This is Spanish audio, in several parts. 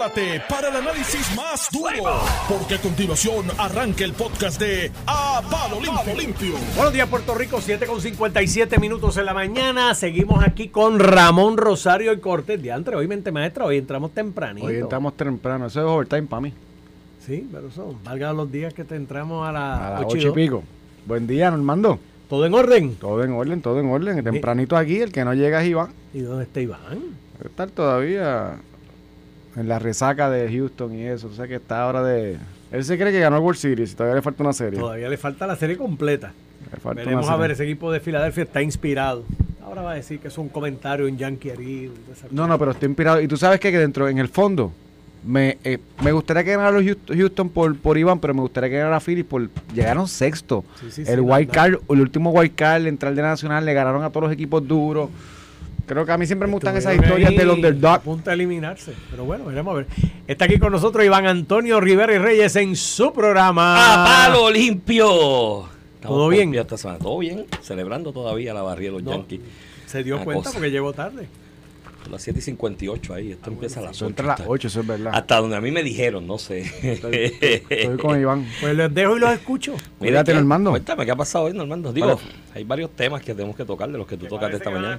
prepárate para el análisis más duro, porque a continuación arranca el podcast de A Palo Limpio. Limpio. Buenos días, Puerto Rico, 7 con 57 minutos en la mañana. Seguimos aquí con Ramón Rosario y Cortés. Diantre, hoy mente maestra, hoy entramos tempranito. Hoy entramos temprano, eso es overtime para mí. Sí, pero son, valga los días que te entramos a A las las 8 ocho y pico. Buen día, Normando. ¿Todo en orden? Todo en orden, todo en orden. Tempranito aquí, el que no llega es Iván. ¿Y dónde está Iván? Debe estar todavía en la resaca de Houston y eso. O sea que está ahora de... Él se cree que ganó el World Series y todavía le falta una serie. Todavía le falta la serie completa. Le falta Veremos a ver, ese equipo de Filadelfia está inspirado. Ahora va a decir que es un comentario en Yankee herido. No, no, pero estoy inspirado. Y tú sabes que dentro, en el fondo, me, eh, me gustaría que ganara los Houston, Houston por, por Iván, pero me gustaría que ganara Phillies por... Llegaron sexto. Sí, sí, sí, el wild la- card, el último wild card, entrar de Nacional, le ganaron a todos los equipos duros. Creo que a mí siempre me gustan esas historias del A underdog. punto de eliminarse. Pero bueno, veremos a ver. Está aquí con nosotros Iván Antonio Rivera y Reyes en su programa. ¡A palo limpio! ¿Todo bien? esta semana. Todo bien, celebrando todavía la barrida de los No, Yankees. Se dio Una cuenta cosa. porque llegó tarde. Son las 7 y 58 ahí, esto empieza a las Eso 8. entra a las hasta- 8, eso es verdad. Hasta donde a mí me dijeron, no sé. Estoy, estoy con Iván. Pues les dejo y los escucho. Cuídate, ¿qué? Normando. Cuéntame, ¿qué ha pasado hoy, Normando? Digo, Vale. hay varios temas que tenemos que tocar de los que tú tocaste esta mañana.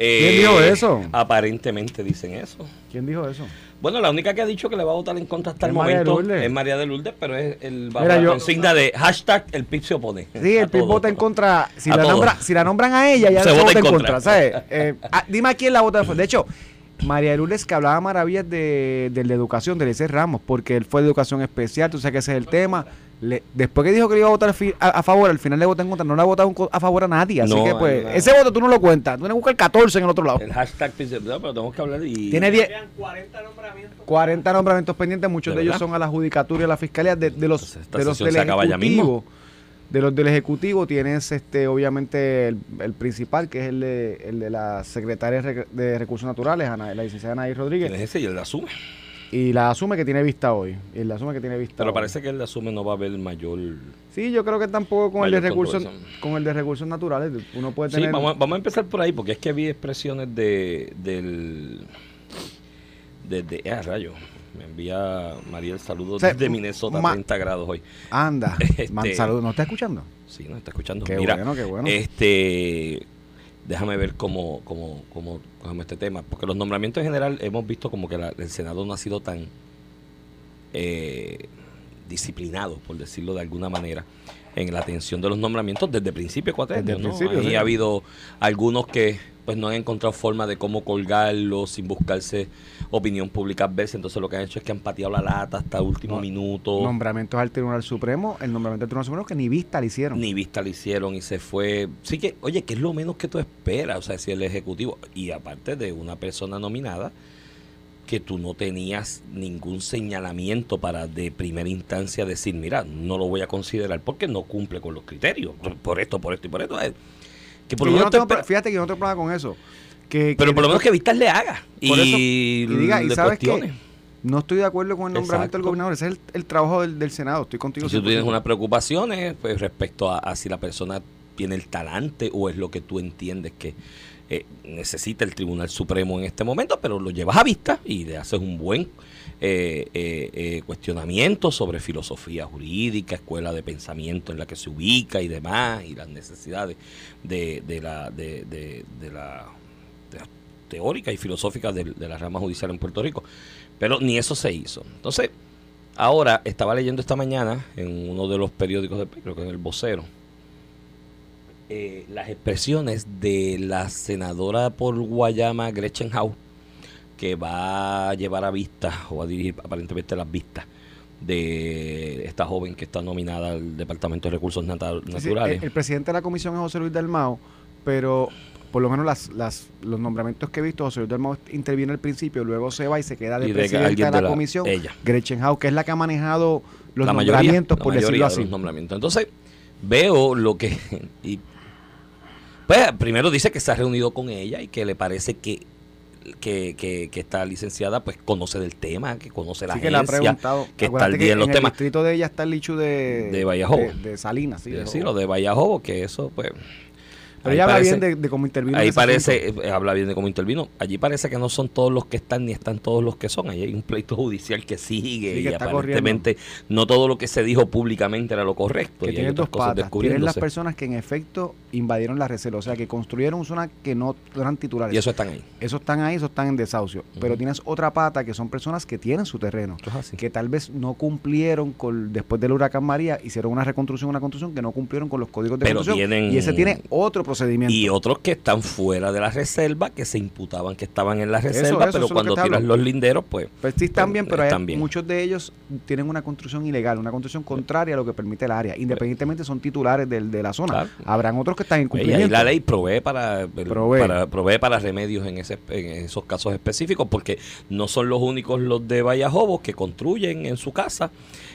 ¿Quién dijo eso? Aparentemente dicen eso. ¿Quién dijo eso? Bueno, la única que ha dicho que le va a votar en contra hasta Es el momento es María de Lourdes, pero es el bajo Mira, la yo- consigna de hashtag el PIB se opone. Sí, el PIB vota en contra. Si la, todo. nombra, si la nombran a ella, ya Se se, vota vota en contra. contra. ¿sabes? Eh, ah, dime a quién la vota. De hecho, María de Lourdes que hablaba maravillas de, de la educación, de Eliezer Ramos, porque él fue de educación especial, tú sabes que ese es el tema. Le- después que dijo que le iba a votar fi- a, a favor, al final le votó en contra. No le ha votado a favor a nadie. Así No, que, pues, no. ese voto tú no lo cuentas. Tú tienes que buscar 14 en el otro lado. El hashtag no, pero tenemos que hablar y... Tiene 10, 40 nombramientos. 40 nombramientos pendientes, muchos ¿De de, ellos son a la judicatura y a la fiscalía de, de los, Entonces, de del ejecutivo. De los del ejecutivo tienes este obviamente el, el principal que es el de, el de la secretaria de Rec- de recursos naturales, Ana, la licenciada Anaí ¿Quién Rodríguez, es ese? Y él la asume. Y la asume que tiene vista hoy. Y la asume que tiene vista Pero hoy. parece que él la asume no va a haber mayor... Sí, yo creo que tampoco con el de recursos con el de recursos naturales uno puede Sí, tener vamos a, vamos a empezar por ahí, porque es que vi expresiones de... del... De, de, ah, rayo. Me envía María el saludo O sea, desde Minnesota, ma- 30 grados hoy. anda, Este- man, saludos, ¿no está escuchando? Sí, nos está escuchando. Qué Mira, bueno, qué bueno. Este, déjame ver cómo, cómo, cómo cogemos este tema, porque los nombramientos en general hemos visto como que la- el Senado no ha sido tan eh, disciplinado, por decirlo de alguna manera, en la atención de los nombramientos desde el principio el cuatrenio, ¿no? principio, Ahí sí. ha habido algunos que pues no han encontrado forma de cómo colgarlo sin buscarse opinión pública adversa, entonces lo que han hecho es que han pateado la lata hasta el último No, minuto. Nombramientos al Tribunal Supremo, el nombramiento al Tribunal Supremo que ni vista le hicieron. Ni vista le hicieron y se fue. Sí que, oye, que es lo menos que tú esperas, o sea, si el Ejecutivo, y aparte de una persona nominada, que tú no tenías ningún señalamiento para de primera instancia decir, mira, no lo voy a considerar porque no cumple con los criterios, por esto, por esto y por esto. Que por Que lo yo menos no te tengo fíjate que yo no tengo problema con eso. Que, pero que por lo menos que Vistas le haga Por eso, y, y diga, ¿y sabes cuestione. No estoy de acuerdo con el nombramiento del Exacto. gobernador. Ese es el, el trabajo del, del Senado. Estoy contigo. Si tú 100%. tienes unas preocupaciones pues, respecto a, a si la persona tiene el talante o es lo que tú entiendes que eh, necesita el Tribunal Supremo en este momento, pero lo llevas a vista y le haces un buen eh, eh, eh, cuestionamiento sobre filosofía jurídica, escuela de pensamiento en la que se ubica y demás, y las necesidades de, de la, de, de- de la teórica y filosófica de, de la rama judicial en Puerto Rico. Pero ni eso se hizo. Entonces, Ahora, estaba leyendo esta mañana en uno de los periódicos, de, creo que en el vocero, eh, las expresiones de la senadora por Guayama, Gretchen Howe, que va a llevar a vista, o a dirigir aparentemente las vistas, de esta joven que está nominada al Departamento de Recursos Nata- Sí, sí, Naturales. el, el presidente de la comisión es José Luis Dalmao, pero por lo menos las, las, los nombramientos que he visto, José Luis Dalmao interviene al principio, luego se va y se queda de presidente de la, comisión, ella. Gretchen Howe, que es la que ha manejado los la nombramientos, por decirlo de así. los nombramientos. Entonces, veo lo que... y, pues primero dice que se ha reunido con ella y que le parece que que, que, que esta licenciada pues conoce del tema, que conoce la Así que le ha agencia, preguntado. que está al día en los el temas. distrito de ella está el lichu de, De de, de Salinas, sí. Sí, de sí, lo de Vallajobo, que eso pues... Pero ella habla parece- bien de, de cómo intervino. Ahí parece, eh, habla bien de cómo intervino. Allí parece que no son todos los que están ni están todos los que son. Ahí hay un pleito judicial que sigue Sí, que y aparentemente no todo lo que se dijo públicamente era lo correcto. que y hay tiene otras dos patas. Tienes las personas que en efecto invadieron la reserva, o sea, que construyeron zonas que no eran titulares. Y eso están ahí. Esos están ahí, esos están en desahucio. Pero tienes otra pata que son personas que tienen su terreno, Eso que tal vez no cumplieron con después del huracán María, hicieron una reconstrucción, una construcción que no cumplieron con los códigos de Pero construcción. tienen- Y ese tiene otro procedimiento. Y otros que están fuera de la reserva, que se imputaban que estaban en la reserva, eso, pero eso lo cuando tiras hablo. los linderos, pues Pues sí están Pues, bien, pero hay- bien. muchos de ellos tienen una construcción ilegal, una construcción contraria a lo que permite el área, independientemente son titulares del- de, la zona. Claro. Habrán otros que están en y ahí cumplimiento. la ley provee para, el- Provee. para provee para remedios en, ese, en esos casos específicos, porque no son los únicos los de Vallajobos que construyen en su casa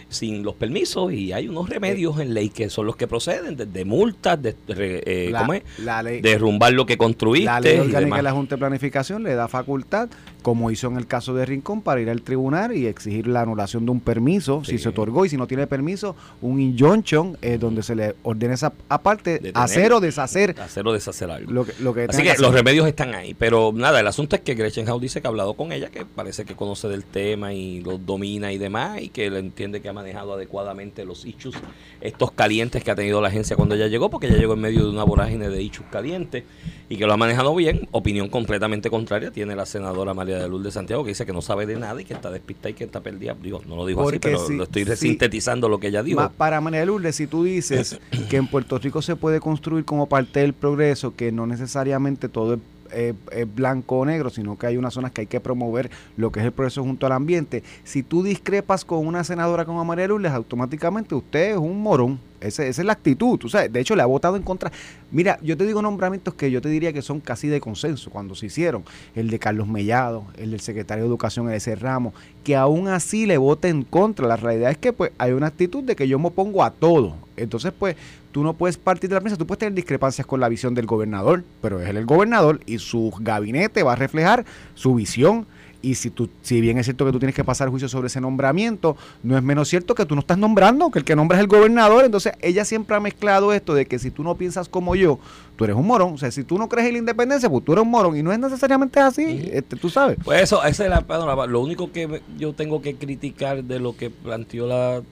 sin los permisos y hay unos remedios en ley que son los que proceden de, de multas, de, eh, la, ¿cómo es? la ley, derrumbar lo que construiste la ley y orgánica demás. de la Junta de Planificación le da facultad, como hizo en el caso de Rincón, para ir al tribunal y exigir la anulación de un permiso, si se otorgó, y si no tiene permiso, un injunction eh, donde se le ordena esa aparte Detener. hacer o deshacer hacer o deshacer algo. lo que, lo que Así que los remedios están ahí, pero nada, el asunto es que Gretchen House dice que ha hablado con ella, que parece que conoce del tema y lo domina y demás, y que él entiende que ha manejado adecuadamente los issues, estos calientes que ha tenido la agencia cuando ella llegó, porque ella llegó en medio de una vorágine de issues calientes, y que lo ha manejado bien. Opinión completamente contraria tiene la senadora María de Luz de Santiago, que dice que no sabe de nada y que está despistada y que está perdida. Digo, no lo dijo así, pero si- lo estoy si- sintetizando lo que ella dijo. Para María de Lourdes, si tú dices que en Puerto Rico se puede construir como parte del progreso, que no necesariamente todo es, eh, es blanco o negro, sino que hay unas zonas que hay que promover lo que es el progreso junto al ambiente, si tú discrepas con una senadora como María de Lourdes, automáticamente usted es un morón. Ese- esa es la actitud. tú sabes. De hecho, le ha votado en contra. Mira, yo te digo nombramientos que yo te diría que son casi de consenso cuando se hicieron. El de Carlos Mellado, el del secretario de Educación, ese Ramos, que aún así le vota en contra. La realidad es que pues hay una actitud de que yo me opongo a todo. Entonces, pues, tú no puedes partir de la prensa, tú puedes tener discrepancias con la visión del gobernador, pero es el gobernador y su gabinete va a reflejar su visión. Y si tú, si bien es cierto que tú tienes que pasar juicio sobre ese nombramiento, no es menos cierto que tú no estás nombrando, que el que nombra es el gobernador. Entonces, ella siempre ha mezclado esto de que si tú no piensas como yo, tú eres un morón. O sea, si tú no crees en la independencia, pues tú eres un morón. Y no es necesariamente así, este, tú sabes. Pues eso, esa es la panorama. Lo único que yo tengo que criticar de lo que planteó la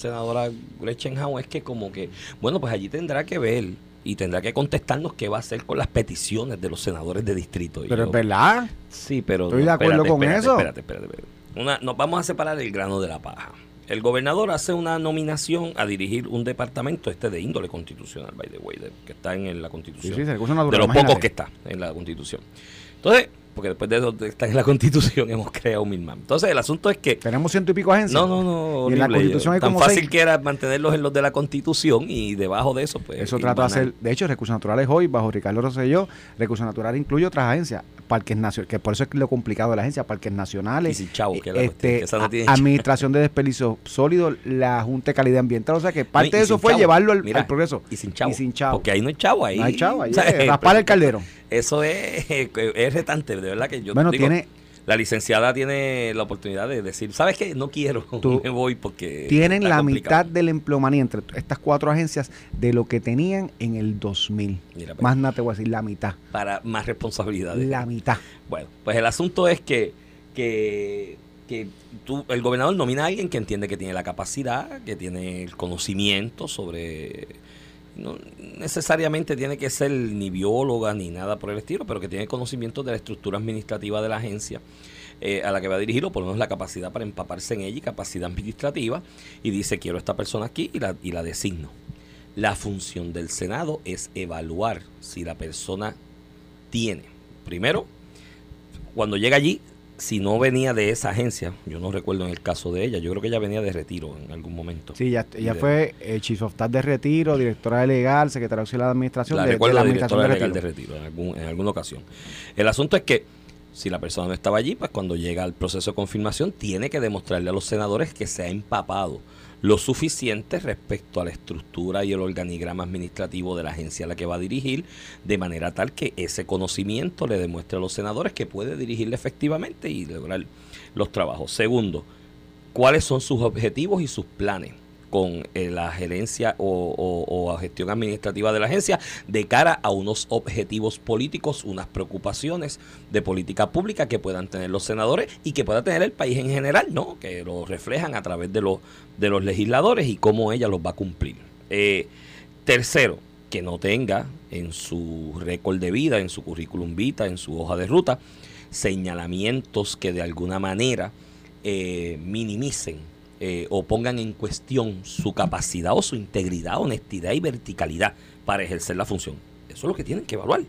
senadora Gretchen Howe es que como que, bueno, pues allí tendrá que ver y tendrá que contestarnos qué va a hacer con las peticiones de los senadores de distrito. Y Pero yo- es verdad. Sí, pero. Estoy de acuerdo con espérate, eso. Espérate, espérate, espérate. Una, nos vamos a separar el grano de la paja. El gobernador hace una nominación a dirigir un departamento, este de índole constitucional, by the way, de- que está en la Sí, constitución sí, se recurso de los pocos que está en la constitución. Entonces, porque después de eso estar en la constitución hemos creado mil más. Entonces, el asunto es que Tenemos ciento y pico agencias. no, no, no. Y en la horrible. Constitución hay Tan como fácil seis. que era mantenerlos en los de la Constitución y debajo de eso, pues. Eso trato de hacer. De hecho, Recursos Naturales hoy, bajo Ricardo Rosselló, Recursos Naturales incluye otras agencias, parques nacionales, que por eso es lo complicado de la agencia, parques nacionales, Y sin chavo, que la cuestión, este, que no. Administración de Desperdicios Sólidos, la Junta de Calidad Ambiental. O sea que parte No, de eso fue chavo. llevarlo al, Mira, al progreso. Y sin chavo. Y sin chavo. Porque ahí no hay chavo. Ahí, No hay chavo, ahí o sea, es raspar el caldero. Eso es, es retante, de verdad que yo Bueno, digo, tiene, la licenciada tiene la oportunididad de decir, ¿sabes qué? No quiero, Tú- me voy porque tienen la complicado". mitad de la empleomanía entre estas cuatro agencias de lo que tenían en el 2000. Mira, pues, Más nada te voy a decir, la mitad. para más responsabilidades. La mitad. Bueno, pues el asunto es que, que, que tú, el gobernador nomina a alguien que entiende que tiene la capacidad, que tiene el conocimiento sobre... No necesariamente tiene que ser ni bióloga ni nada por el estilo, pero que tiene conocimiento de la estructura administrativa de la agencia eh, a la que va a dirigir, o por lo menos la capacidad para empaparse en ella capacidad administrativa, y dice, quiero esta persona aquí y la, y la designo. La función del Senado es evaluar si la persona tiene, primero, cuando llega allí, si no venía de esa agencia, yo no recuerdo en el caso de ella, yo creo que ella venía de retiro en algún momento. Sí, ella, ella de- fue eh, Chief of Staff de retiro, directora de legal, secretaria auxiliar de administración la de, de la administración directora de legal retiro. de retiro en, algún- en alguna ocasión. El asunto es que si la persona no estaba allí, pues cuando llega al proceso de confirmación, tiene que demostrarle a los senadores que se ha empapado lo suficiente respecto a la estructura y el organigrama administrativo de la agencia a la que va a dirigir, de manera tal que ese conocimiento le demuestre a los senadores que puede dirigirle efectivamente y lograr los trabajos. Segundo, cuáles son sus objetivos y sus planes. Con eh, la gerencia o, o- gestión administrativa de la agencia de cara a unos objetivos políticos, unas preocupaciones de política pública que puedan tener los senadores y que pueda tener el país en general, ¿no? Que lo reflejan a través de los, de los legisladores y cómo ella los va a cumplir. Eh, tercero, que no tenga en su récord de vida, en su currículum vita, en su hoja de ruta, señalamientos que de alguna manera eh, minimicen eh, o pongan en cuestión su capacidad o su integridad, honestidad y verticalidad para ejercer la función. Eso es lo que tienen que evaluar.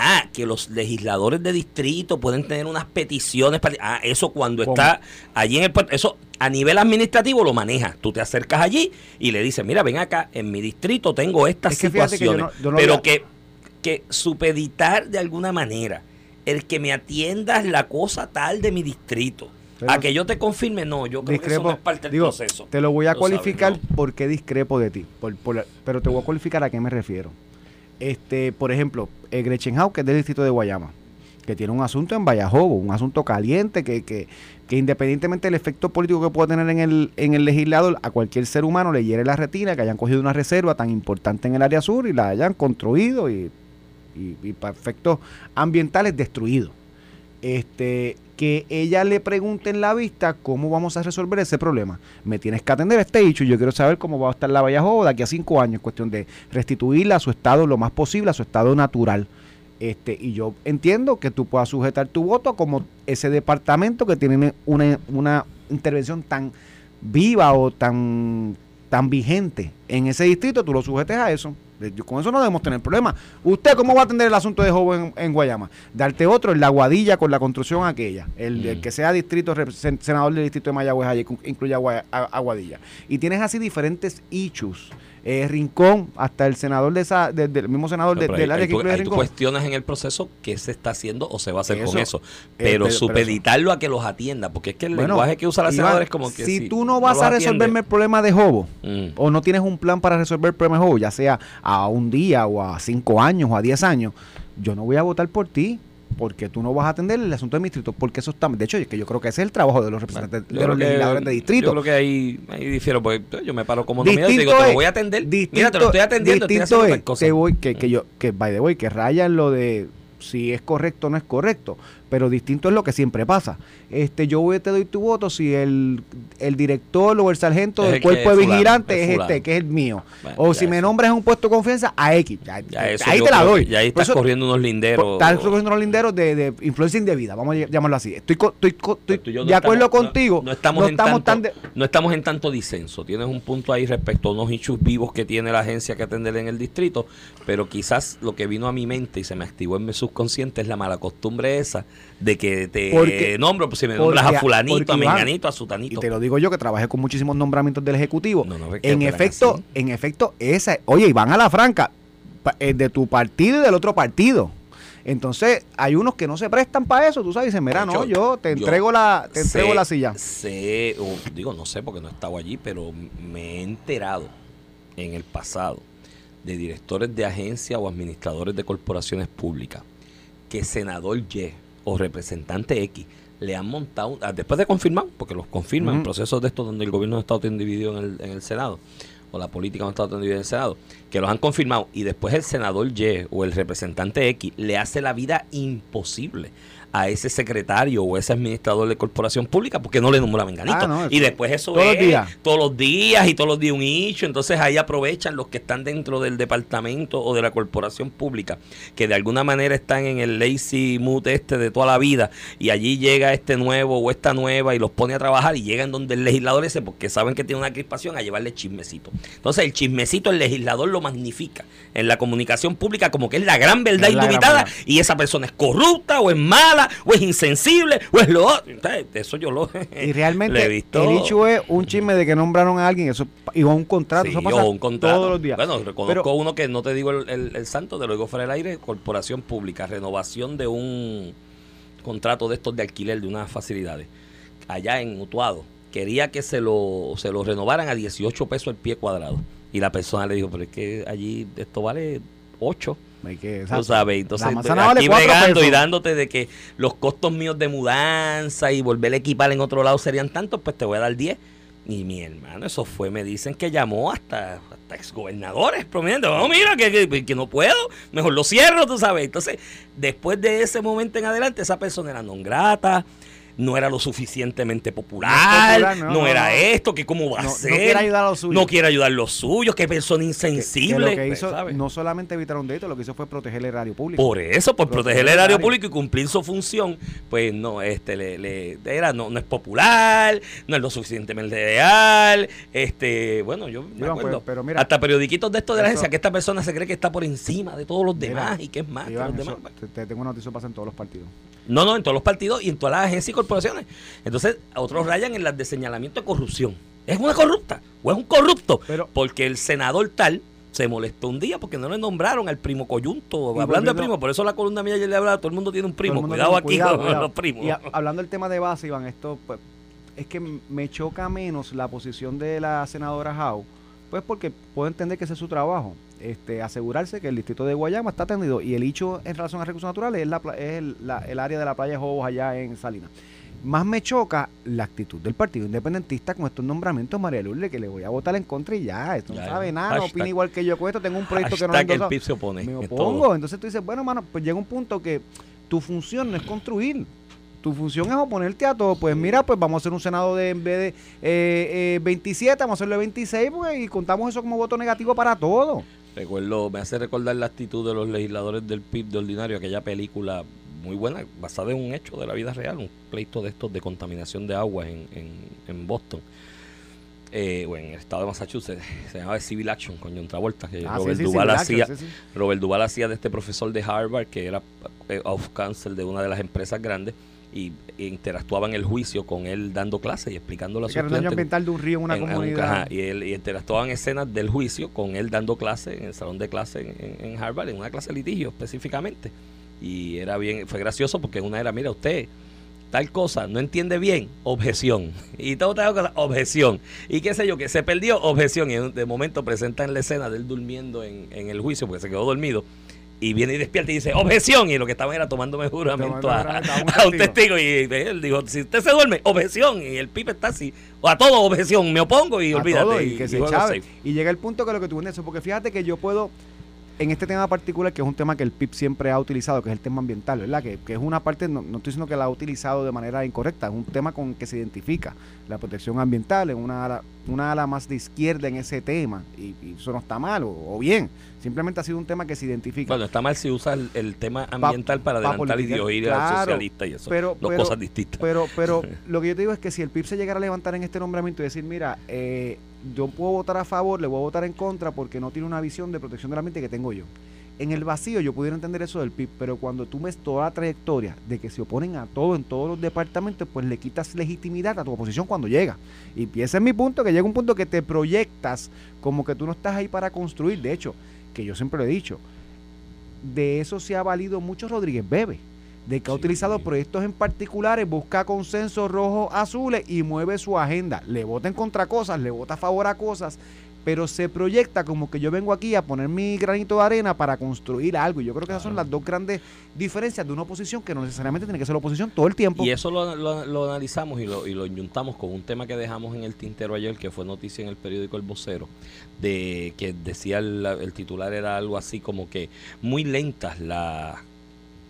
Ah, que los legisladores de distrito pueden tener unas peticiones para... Ah, eso cuando ¿Cómo? está allí en el puerto, eso a nivel administrativo lo manejas. Tú te acercas allí y le dices, mira, ven acá, en mi distrito tengo estas Es que fíjate que yo situaciones. no- yo no pero que, que supeditar de alguna manera el que me atiendas la cosa tal de mi distrito. Pero- a que yo te confirme, no, yo creo que eso discrepo. no es parte del Digo, proceso. te lo voy a sabes, cualificar ¿no? porque discrepo de ti. por- por- pero te voy a cualificar a qué me refiero. Este, por ejemplo, Gretchen Howe, que es del distrito de Guayama, que tiene un asunto en Vallajobo, un asunto caliente que, que, que independientemente del efecto político que pueda tener en el, en el legislador, a cualquier ser humano le hiere la retina que hayan cogido una reserva tan importante en el área sur y la hayan construido y, y, y para efectos ambientales destruido. Este, que ella le pregunte en la vista cómo vamos a resolver ese problema. Me tienes que atender este hecho y yo quiero saber cómo va a estar la Vallajobo de aquí a cinco años, cuestión de restituirla a su estado lo más posible, a su estado natural. Este, y yo entiendo que tú puedas sujetar tu voto como ese departamento que tiene una, una intervención tan viva o tan, tan vigente en ese distrito, tú lo sujetes a eso. Yo- con eso no debemos tener problema. ¿Usted cómo va a atender el asunto de joven en, en Guayama? Darte otro en la Guadilla con la construcción aquella. El, el Mm. que sea distrito, sen- senador del distrito de Mayagüez, allí incluye a, Gua- a- a Guadilla. Y tienes así diferentes issues. Eh, Rincón, hasta el senador de esa, de- del mismo senador de- Pero ahí- del área que incluye Rincón. cuestionas en el proceso qué se está haciendo o se va a hacer con Eso, eh, Pero supeditarlo a que los atienda, porque es que el Bueno, lenguaje que usa la senadora es como que si, tú no vas a atiende- resolverme el problema de Jobo, Mm. o no tienes un plan para resolver el problema de Jobo, ya sea a un día o a cinco años o a diez años, yo no voy a votar por ti porque tú no vas a atender el asunto de mi distrito, porque eso está, de hecho, es que yo creo que ese es el trabajo de los representantes, de los que- legisladores de distrito. Yo creo que ahí, ahí difiero, pues, yo me paro como nominado y Distinto digo, te lo voy a atender. Mira, te distinto- lo estoy atendiendo, estoy distinto haciendo es que voy, que, que yo, que by the way, que raya en lo de si es correcto o no es correcto, pero distinto es lo que siempre pasa. Este, yo voy, te doy tu voto si el, el director o el sargento Es del el cuerpo de fulano, vigilante es fulano. este, que es el mío. Bueno, o si me eso. nombras en un puesto de confianza, a X. Ya- ahí te la doy. Ya ahí estás eso- corriendo unos linderos. Estás recogiendo los linderos de, de influencia indebida, vamos a llamarlo así. Estoy, estoy, estoy y no de acuerdo estamos- no- contigo. No, estamos, en tanto, tan de- no estamos en tanto disenso. Tienes un punto ahí respecto a unos issues vivos que tiene la agencia que atender en el distrito, pero quizás lo que vino a mi mente y se me activó en mi subconsciente es la mala costumbre esa de que te Porque- nombro, pues si me nombras porque- a fulanito, a menganito, a Y sutanito. te lo digo yo que trabajé con muchísimos nombramientos del Ejecutivo. No, no, en efecto, así. en efecto, esa, oye, y van a la franca, eh, de tu partido y del otro partido. Entonces, hay unos que no se prestan para eso, tú sabes, dicen, mira, no, Yo- te yo entrego la, te entrego Sé- la silla. Sé, o digo, no sé porque no estaba allí, pero me he enterado en el pasado de directores de agencia o administradores de corporaciones públicas que senador Y o representante X le han montado, ah, después de confirmar, porque los confirman en procesos de estos donde el gobierno ha estado tan dividido en el, en el Senado, o la política no tan dividida en el Senado, que los han confirmado, y después el senador Y o el representante X le hace la vida imposible a ese secretario o ese administrador de corporación pública porque no le nombra menganito. Ah, no, y después eso todos los es días. todos los días y todos los días un issue. Entonces ahí aprovechan los que están dentro del departamento o de la corporación pública, que de alguna manera están en el lazy mood este de toda la vida, y allí llega este nuevo o esta nueva y los pone a trabajar y llegan donde el legislador ese, porque saben que tiene una crispación, a llevarle chismecito. Entonces el chismecito el legislador lo magnifica en la comunicación pública como que es la gran verdad Es indubitada y esa persona es corrupta o es mala o es insensible o es lo otro. Eso yo lo Y realmente lo he visto. el hecho es un chisme de que nombraron a alguien, eso y un contrato, Sí, eso pasa un contrato. todos los días. Bueno, reconozco Pero- uno que no te digo el, el- el santo, te lo digo fuera del aire, corporación pública, renovación de un contrato de estos de alquiler de unas facilidades, allá en Utuado. Quería que se lo, se lo renovaran a 18 pesos el pie cuadrado. Y la persona le dijo, pero es que allí esto vale 8. Hay que- Tú sabes, entonces vale aquí bregando y dándote de que los costos míos de mudanza y volver a equipar en otro lado serían tantos, pues te voy a dar 10. Y mi hermano, eso fue, me dicen que llamó hasta, hasta exgobernadores prominentes. Oh, mira, que, que, que no puedo, mejor lo cierro, tú sabes. Entonces, después de ese momento en adelante, esa persona era non grata, no era lo suficientemente popular, popular, no, no, no, era no. esto, que cómo va No- a no ser. quiere ayudar a los suyos. No quiere ayudar a los suyos, que persona insensible. que lo que hizo ¿sabes? no solamente evitar un delito, lo que hizo fue proteger el erario público. Por eso, por Proteger proteger el erario erario. público y cumplir su función, pues no, este, le, le- era, no, no es popular, no es lo suficientemente leal, este, bueno, yo me acuerdo, pues, pero mira, hasta periodiquitos de esto de la agencia, que esta persona se cree que está por encima de todos los Mira, demás y que es más que los eso- demás. te, te tengo una noticia pasa en todos los partidos. No, no, en todos los partidos y en todas las agencias y corporaciones. Entonces, otros rayan en las de señalamiento de corrupción. ¿Es una corrupta o es un corrupto? Pero- porque el senador tal se molestó un día porque no le nombraron al primo coyunto. Hablando de primo, por eso la columna mía ayer le hablaba, todo el mundo tiene un primo. Cuidado aquí cuidado, con cuidado. los primos. Y a- hablando del tema de base, Iván, esto pues, es que me choca menos la posición de la senadora Howe, pues porque puedo entender que ese es su trabajo, este, asegurarse que el distrito de Guayama está atendido y el hecho en relación a recursos naturales es, la, es el, la- el área de la playa de Jobos allá en Salinas. Más me choca la actitud del Partido Independentista con estos nombramientos, María Lourdes, que le voy a votar en contra y ya, esto no sabe nada, no opina igual que yo con esto, tengo un proyecto que no Hashtag el. PIB se opone. Me opongo. Entonces tú dices, bueno, mano, pues llega un punto que tu función no es construir. Tu función es oponerte a todo. Pues mira, pues vamos a hacer un Senado de en vez de eh, eh, 27, vamos a hacerlo de 26 pues, y contamos eso como voto negativo para todo. Recuerdo, me hace recordar la actitud de los legisladores del PIB de Ordinario, aquella película muy buena, basada en un hecho de la vida real, un pleito de estos de contaminación de agua en, en, en Boston. Eh, o en el estado de Massachusetts, se llamaba Civil Action con John Travolta, que Ah, Robert sí, Duvall sí, hacía, sí. Robert Duvall hacía de este profesor de Harvard, que era eh, off counsel de una de las empresas grandes, y interactuaba en el juicio con él dando clases y explicándole a Que sus era un daño ambiental de un río en una en- en un- comunidad. ajá, y él y interactuaban escenas del juicio con él dando clase en el salón de clase en, Harvard, en una clase de litigio específicamente. Y era bien, fue gracioso porque una era, mira, usted, tal cosa, no entiende bien, objeción. Y todo tal cosa, objeción. Y qué sé yo, que se perdió, objeción. Y de momento presentan la escena de él durmiendo en, en el juicio porque se quedó dormido. Y viene y despierta y dice, objeción. Y lo que estaban era tomándome juramento Tomando a, un testigo. Y él dijo, si usted se duerme, objeción. Y el pipe está así. O a todo objeción, me opongo y a olvídate. todo y que se juego chave. safe. Y llega el punto que lo que tú eso, porque fíjate que yo puedo, en este tema particular, que es un tema que el PIB siempre ha utilizado, que es el tema ambiental, ¿verdad? Que, que es una parte, no, no estoy diciendo que la ha utilizado de manera incorrecta, es un tema con que se identifica la protección ambiental, es una ala, una ala más de izquierda en ese tema, y, y eso no está mal o, o bien, simplemente ha sido un tema que se identifica. Bueno, está mal si usa el, el tema ambiental para pa adelantar politiquear, ideología claro, socialista y eso. pero- Dos pero- cosas distintas. Pero, pero lo que yo te digo es que si el PIB se llegara a levantar en este nombramiento y decir, mira, eh, yo puedo votar a favor, le voy a votar en contra porque no tiene una visión de protección del ambiente que tengo yo. En el vacío yo pudiera entender eso del PIB, pero cuando tú ves toda la trayectoria de que se oponen a todo en todos los departamentos, pues le quitas legitimidad a tu oposición cuando llega. Y ese es mi punto, que llega un punto que te proyectas como que tú no estás ahí para construir. De hecho, que yo siempre lo he dicho, de eso se ha valido mucho Rodríguez Bebe, de que ha Sí. utilizado proyectos en particulares, busca consensos rojos, azules y mueve su agenda. Le vota en contra cosas, le vota a favor a cosas, pero se proyecta como que yo vengo aquí a poner mi granito de arena para construir algo. Y yo creo que esas son las dos grandes diferencias de una oposición que no necesariamente tiene que ser la oposición todo el tiempo. Y eso lo, lo- lo analizamos y lo, y lo juntamos con un tema que dejamos en el tintero ayer, que fue noticia en el periódico El Vocero, de que decía el, el titular era algo así como que muy lentas las...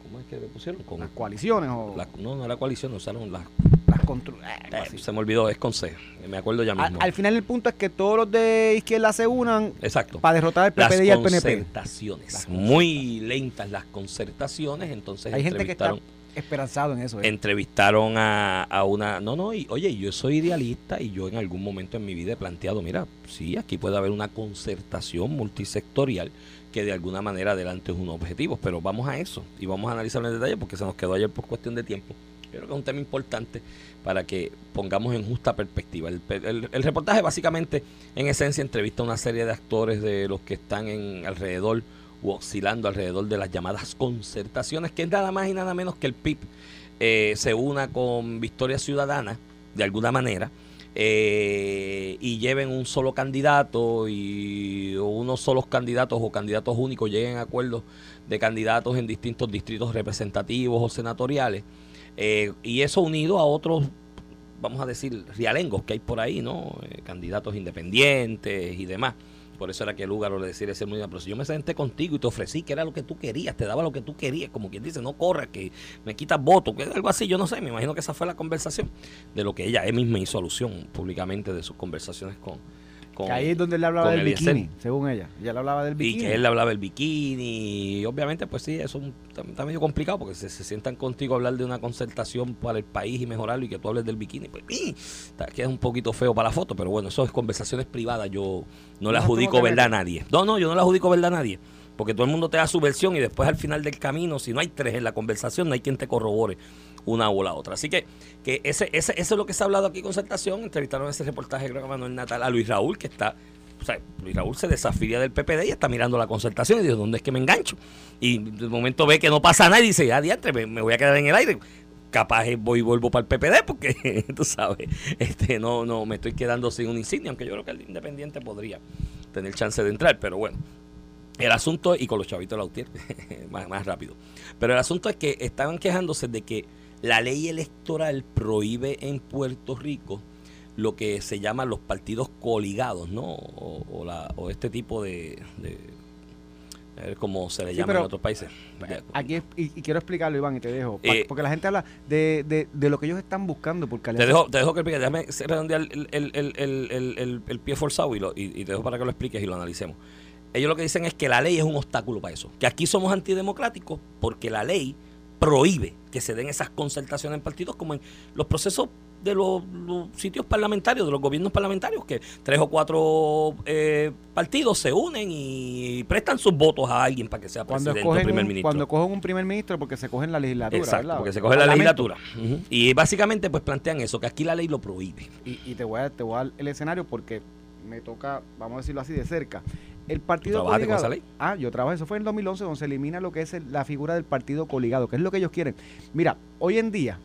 ¿Cómo es que le pusieron? Con, las coaliciones o la- no, no era coalición, usaron las... las eh, eh, se me olvidó, es con C, me acuerdo ya mismo. al final el punto es que todos los de izquierda se unan Exacto. para derrotar al PPD y al PNP. concertaciones, Las muy lentas las concertaciones, entonces Hay gente que está esperanzado en eso. ¿eh? entrevistaron a, a una no no y oye yo soy idealista y yo en algún momento en mi vida he planteado mira sí aquí puede haber una concertación multisectorial que de alguna manera adelante es un objetivo pero vamos a eso y vamos a analizarlo en detalle porque se nos quedó ayer por cuestión de tiempo creo que es un tema importante para que pongamos en justa perspectiva. El, reportaje básicamente, en esencia, entrevista a una serie de actores de los que están en alrededor u oscilando alrededor de las llamadas concertaciones, que es nada más y nada menos que el PIB eh, se una con Victoria Ciudadana, de alguna manera, eh, y lleven un solo candidato y unos solos candidatos o candidatos únicos lleguen a acuerdos de candidatos en distintos distritos representativos o senatoriales. Eh, y eso unido a otros vamos a decir, rialengos que hay por ahí, ¿no? Eh, candidatos independientes y demás. Por eso era que Lugaro le decía ser muy pero si yo me senté contigo y te ofrecí que era lo que tú querías, te daba lo que tú querías, como quien dice, no corra, que me quitas votos, que algo así, yo no sé, me imagino que esa fue la conversación de lo que ella misma hizo alusión públicamente de sus conversaciones con, que ahí es donde él hablaba del Eliezer. bikini, según ella. Ella le hablaba del bikini. Y que él le hablaba del bikini. Y obviamente, pues sí, eso está, está medio complicado porque se, se sientan contigo a hablar de una concertación para el país y mejorarlo y que tú hables del bikini. Pues ¡ih! está, queda un poquito feo para la foto, pero bueno, eso es conversaciones privadas. Yo no le No adjudico verdad a nadie. No, no, yo no le adjudico verdad a nadie. Porque todo el mundo te da su versión y después al final del camino, si no hay tres en la conversación, no hay quien te corrobore una o la otra. Así que, que ese, ese, eso es lo que se ha hablado aquí con concertación. Entrevistaron en ese reportaje, creo que Manuel Natal, a Luis Raúl, que está o sea, Luis Raúl se desafía del PPD y está mirando la concertación y dice, ¿dónde es que me engancho? Y de momento ve que no pasa nada y dice, ya, diantre, me, voy a quedar en el aire. Capaz voy y vuelvo para el PPD porque, tú sabes, este no no me estoy quedando sin un insignia, aunque yo creo que el independiente podría tener chance de entrar, pero bueno. El asunto, y con los chavitos de la UTIER, más, más rápido. Pero el asunto es que estaban quejándose de que la ley electoral prohíbe en Puerto Rico lo que se llaman los partidos coligados, ¿no? O, o la, o este tipo de, de a ver cómo se le Sí, llama en otros países. Aquí es- y, y quiero explicarlo, Iván, y te dejo. Eh, porque la gente habla de, de, de lo que ellos están buscando. Porque Te dejo, te dejo que explique, déjame redondear el, el, el, el, el, el- el pie forzado y, lo, y, y te dejo para que lo expliques y lo analicemos. Ellos lo que dicen es que la ley es un obstáculo para eso. Que aquí somos antidemocráticos porque la ley prohíbe que se den esas concertaciones en partidos como en los procesos de los, los sitios parlamentarios, de los gobiernos parlamentarios, que tres o cuatro eh, partidos se unen y prestan sus votos a alguien para que sea cuando presidente o primer un, ministro. cuando cogen un primer ministro, porque se cogen la legislatura. Exacto, ¿verdad? porque se coge la legislatura. Y básicamente pues plantean eso, que aquí la ley lo prohíbe. Y, y te, voy a, te voy a dar el escenario porque me toca, vamos a decirlo así, de cerca. El partido con coligado. esa ley? Ah, yo trabajé, eso fue en el 2011, donde se elimina lo que es el- la figura del partido coligado, que es lo que ellos quieren. Mira, hoy en día,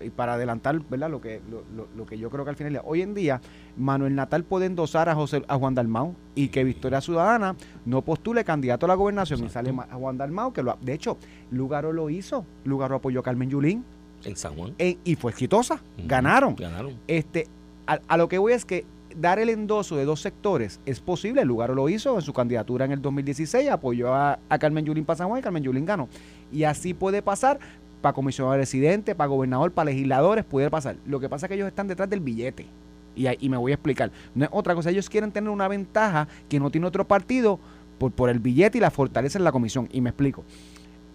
y para adelantar ¿verdad? Lo, que, lo, lo- lo que yo creo que al final, hoy en día, Manuel Natal puede endosar a, José, a Juan Dalmau y que Victoria Ciudadana no postule candidato a la gobernación y sale a Juan Dalmau, que lo, ha- de hecho, Lugaro lo hizo, Lugaro apoyó a Carmen Yulín En San Juan. eh, y fue exitosa, ganaron. Ganaron. Este, a, a lo que voy es que dar el endoso de dos sectores es posible. El lugar lo hizo en su candidatura en el 2016, apoyó a, Carmen Yulín para San Juan y Carmen Yulín ganó. Y así puede pasar para comisionado residente, para gobernador, para legisladores, puede pasar. Lo que pasa es que ellos están detrás del billete. Y, y me voy a explicar. No es otra cosa, ellos quieren tener una ventaja que no tiene otro partido por, por el billete y la fortaleza en la comisión. Y me explico.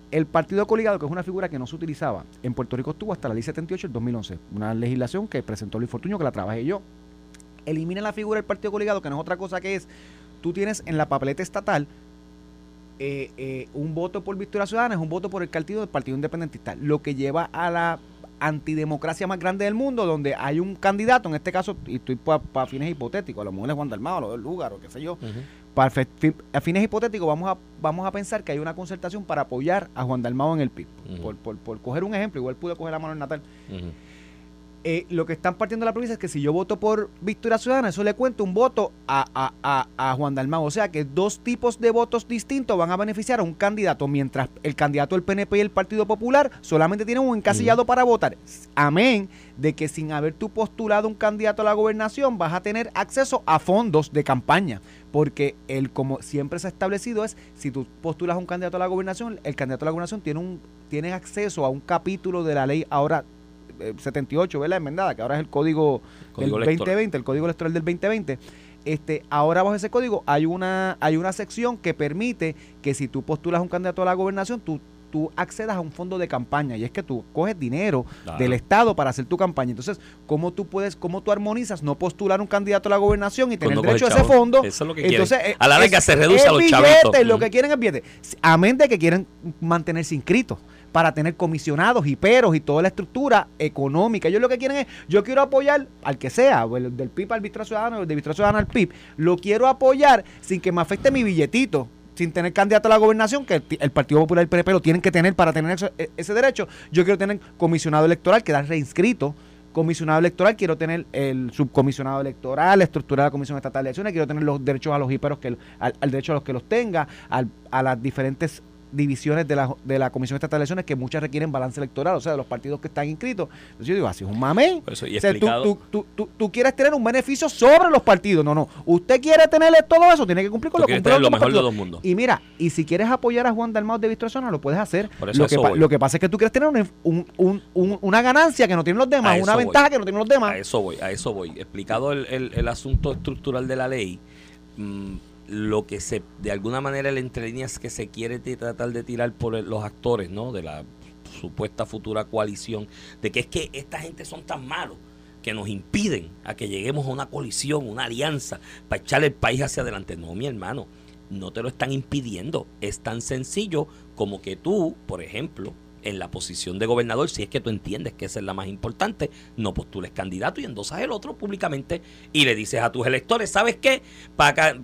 El partido coligado, que es una figura que no se utilizaba en Puerto Rico, estuvo hasta la ley 78 del 2011. Una legislación que presentó Luis Fortuño, que la trabajé yo. Elimina la figura del partido coligado, que no es otra cosa que es, tú tienes en la papeleta estatal eh, eh, un voto por Victoria Ciudadana, es un voto por el partido del Partido Independentista, lo que lleva a la antidemocracia más grande del mundo, donde hay un candidato, en este caso, y estoy para fines hipotéticos, a lo mejor es Juan Dalmao, a lo del lugar, o qué sé yo, para a fines hipotéticos vamos a, vamos a pensar que hay una concertación para apoyar a Juan Dalmao en el PIB. Por, por, por coger un ejemplo, igual pude coger a Manuel Natal. Ujú. Eh, lo que están partiendo de la provincia es que si yo voto por Victoria Ciudadana, eso le cuento un voto a, a, a, a Juan Dalmau. O sea que dos tipos de votos distintos van a beneficiar a un candidato, mientras el candidato del PNP y el Partido Popular solamente tienen un encasillado para votar. Amén de que sin haber tú postulado un candidato a la gobernación, vas a tener acceso a fondos de campaña. Porque el, como siempre se ha establecido, es si tú postulas a un candidato a la gobernación, el candidato a la gobernación tiene un tiene acceso a un capítulo de la ley ahora 78, ¿verdad? Enmendada, que ahora es el código, Código del electoral. 2020, el código electoral del 2020. Este, ahora bajo ese código hay una, hay una sección que permite que si tú postulas un candidato a la gobernación, tú, tú accedas a un fondo de campaña y es que tú coges dinero Claro. del Estado para hacer tu campaña. Entonces, ¿cómo tú puedes, cómo tú armonizas no postular un candidato a la gobernación y tener Cuando derecho a ese fondo? Eso es lo que Entonces, quieren. A la larga es- se reduce a los billete, chavitos. Lo que quieren es billete. Amén de que quieren mantenerse inscritos para tener comisionados y y toda la estructura económica. Ellos lo que quieren es, yo quiero apoyar al que sea, del PIB al Victoria Ciudadano, o el de Victoria Ciudadana al PIB, lo quiero apoyar sin que me afecte mi billetito, sin tener candidato a la gobernación, que el, ti- el Partido Popular y el PNP lo tienen que tener para tener e- ese derecho. Yo quiero tener comisionado electoral, quedar reinscrito. Comisionado electoral, quiero tener el subcomisionado electoral, la estructura de la Comisión Estatal de Elecciones, quiero tener los derechos a los hiperos, que, al, al derecho a los que los tenga, al- a las diferentes divisiones de la, de la Comisión Estatal de Elecciones que muchas requieren balance electoral, o sea, de los partidos que están inscritos. Entonces yo digo, así es un mamey. Por eso, y O sea, tú, tú, tú, tú- tú quieres tener un beneficio sobre los partidos. No, no. Usted quiere tener todo eso, tiene que cumplir con lo que lo mejor de dos mundos. Y mira, y si quieres apoyar a Juan Dalmau de Victoria Zona, lo puedes hacer. Por eso lo, que eso lo que pasa es que tú quieres tener un- un- un- un- una ganancia que no tienen los demás, A una voy. ventaja que no tienen los demás. A eso voy, a eso voy. Explicado el, el- el asunto estructural de la ley, mm, lo que se, de alguna manera, el entre líneas que se quiere tratar de tirar por los actores, ¿no? De la supuesta futura coalición, de que es que esta gente son tan malos que nos impiden a que lleguemos a una coalición, una alianza, para echar el país hacia adelante. No, mi hermano, no te lo están impidiendo. Es tan sencillo como que tú, por ejemplo, en la posición de gobernador, si es que tú entiendes que esa es la más importante, no postules candidato y endosas el otro públicamente y le dices a tus electores, ¿sabes qué? Para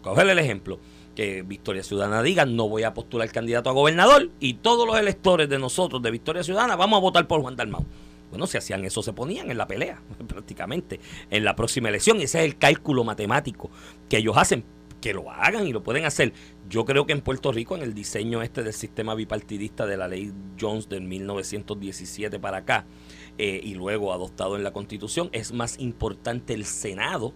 coger el ejemplo, que Victoria Ciudadana diga, no voy a postular candidato a gobernador y todos los electores de nosotros de Victoria Ciudadana vamos a votar por Juan Dalmau. Bueno, si hacían eso, se ponían en la pelea, prácticamente, en la próxima elección. Ese es el cálculo matemático que ellos hacen. Que lo hagan y lo pueden hacer. Yo creo que en Puerto Rico, en el diseño este del sistema bipartidista de la ley Jones del 1917 para acá, eh, y luego adoptado en la Constitución, es más importante el Senado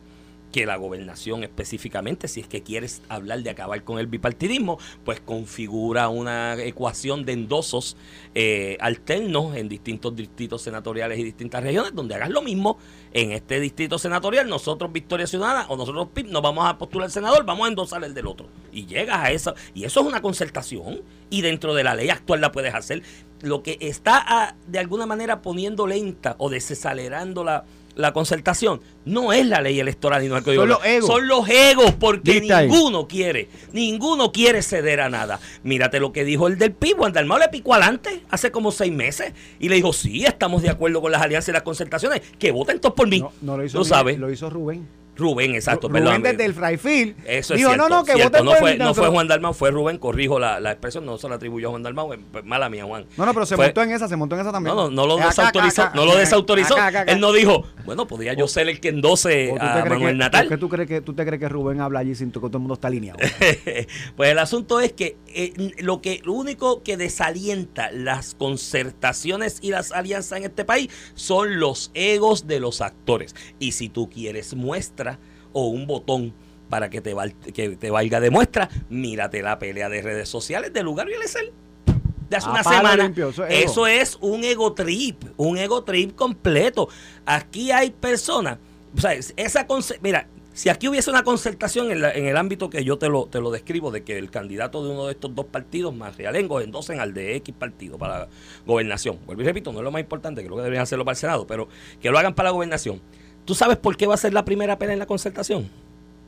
que la gobernación específicamente, si es que quieres hablar de acabar con el bipartidismo, pues configura una ecuación de endosos eh, alternos en distintos distritos senatoriales y distintas regiones, donde hagas lo mismo en este distrito senatorial, nosotros Victoria Ciudadana o nosotros PIB nos vamos a postular al senador, vamos a endosar el del otro. Y llegas a eso, y eso es una concertación, y dentro de la ley actual la puedes hacer. Lo que está ah, de alguna manera poniendo lenta o desacelerando la, la concertación no es la ley electoral y no el código Son los egos. Son los egos, porque ahí. ninguno quiere, ninguno quiere ceder a nada. Mírate lo que dijo el del PIB, Juan Dalmau le picó adelante hace como seis meses y le dijo, sí, estamos de acuerdo con las alianzas y las concertaciones, que voten todos por mí. No, no lo hizo Miguel, sabes. lo hizo Rubén. Rubén, exacto, Rubén perdón. desde el Frayfield Eso es dijo, cierto, no, no, que cierto, no fue, no fue Juan Dalmau, fue Rubén, corrijo la, la expresión, no se la atribuyó a Juan Dalmau, mala mía, Juan. No, no, pero se Fue- montó en esa, se montó en esa también. No, no, no lo acá, desautorizó, acá, acá, no lo desautorizó. Él no dijo, bueno, podría yo ser el que endose ¿O tú te a Manuel que- Natal. ¿Por qué tú crees que tú te crees que Rubén habla allí sin que todo el mundo está alineado? pues el asunto es que eh, lo que lo único que desalienta las concertaciones y las alianzas en este país son los egos de los actores. Y si tú quieres muestra o un botón para que te, val- que te valga de muestra, mírate la pelea de redes sociales de lugar y el de hace A una semana. limpio, eso es ego. Eso es un ego trip, un ego trip completo. Aquí hay personas, o sea, es- esa mira, si aquí hubiese una concertación en, la- en el ámbito que yo te lo, te lo describo, de que el candidato de uno de estos dos partidos, más realengo, endosen al de X partido para la gobernación. Vuelvo y repito, no es lo más importante, creo que deberían hacerlo para el Senado, pero que lo hagan para la gobernación. ¿Tú sabes por qué va a ser la primera pelea en la concertación?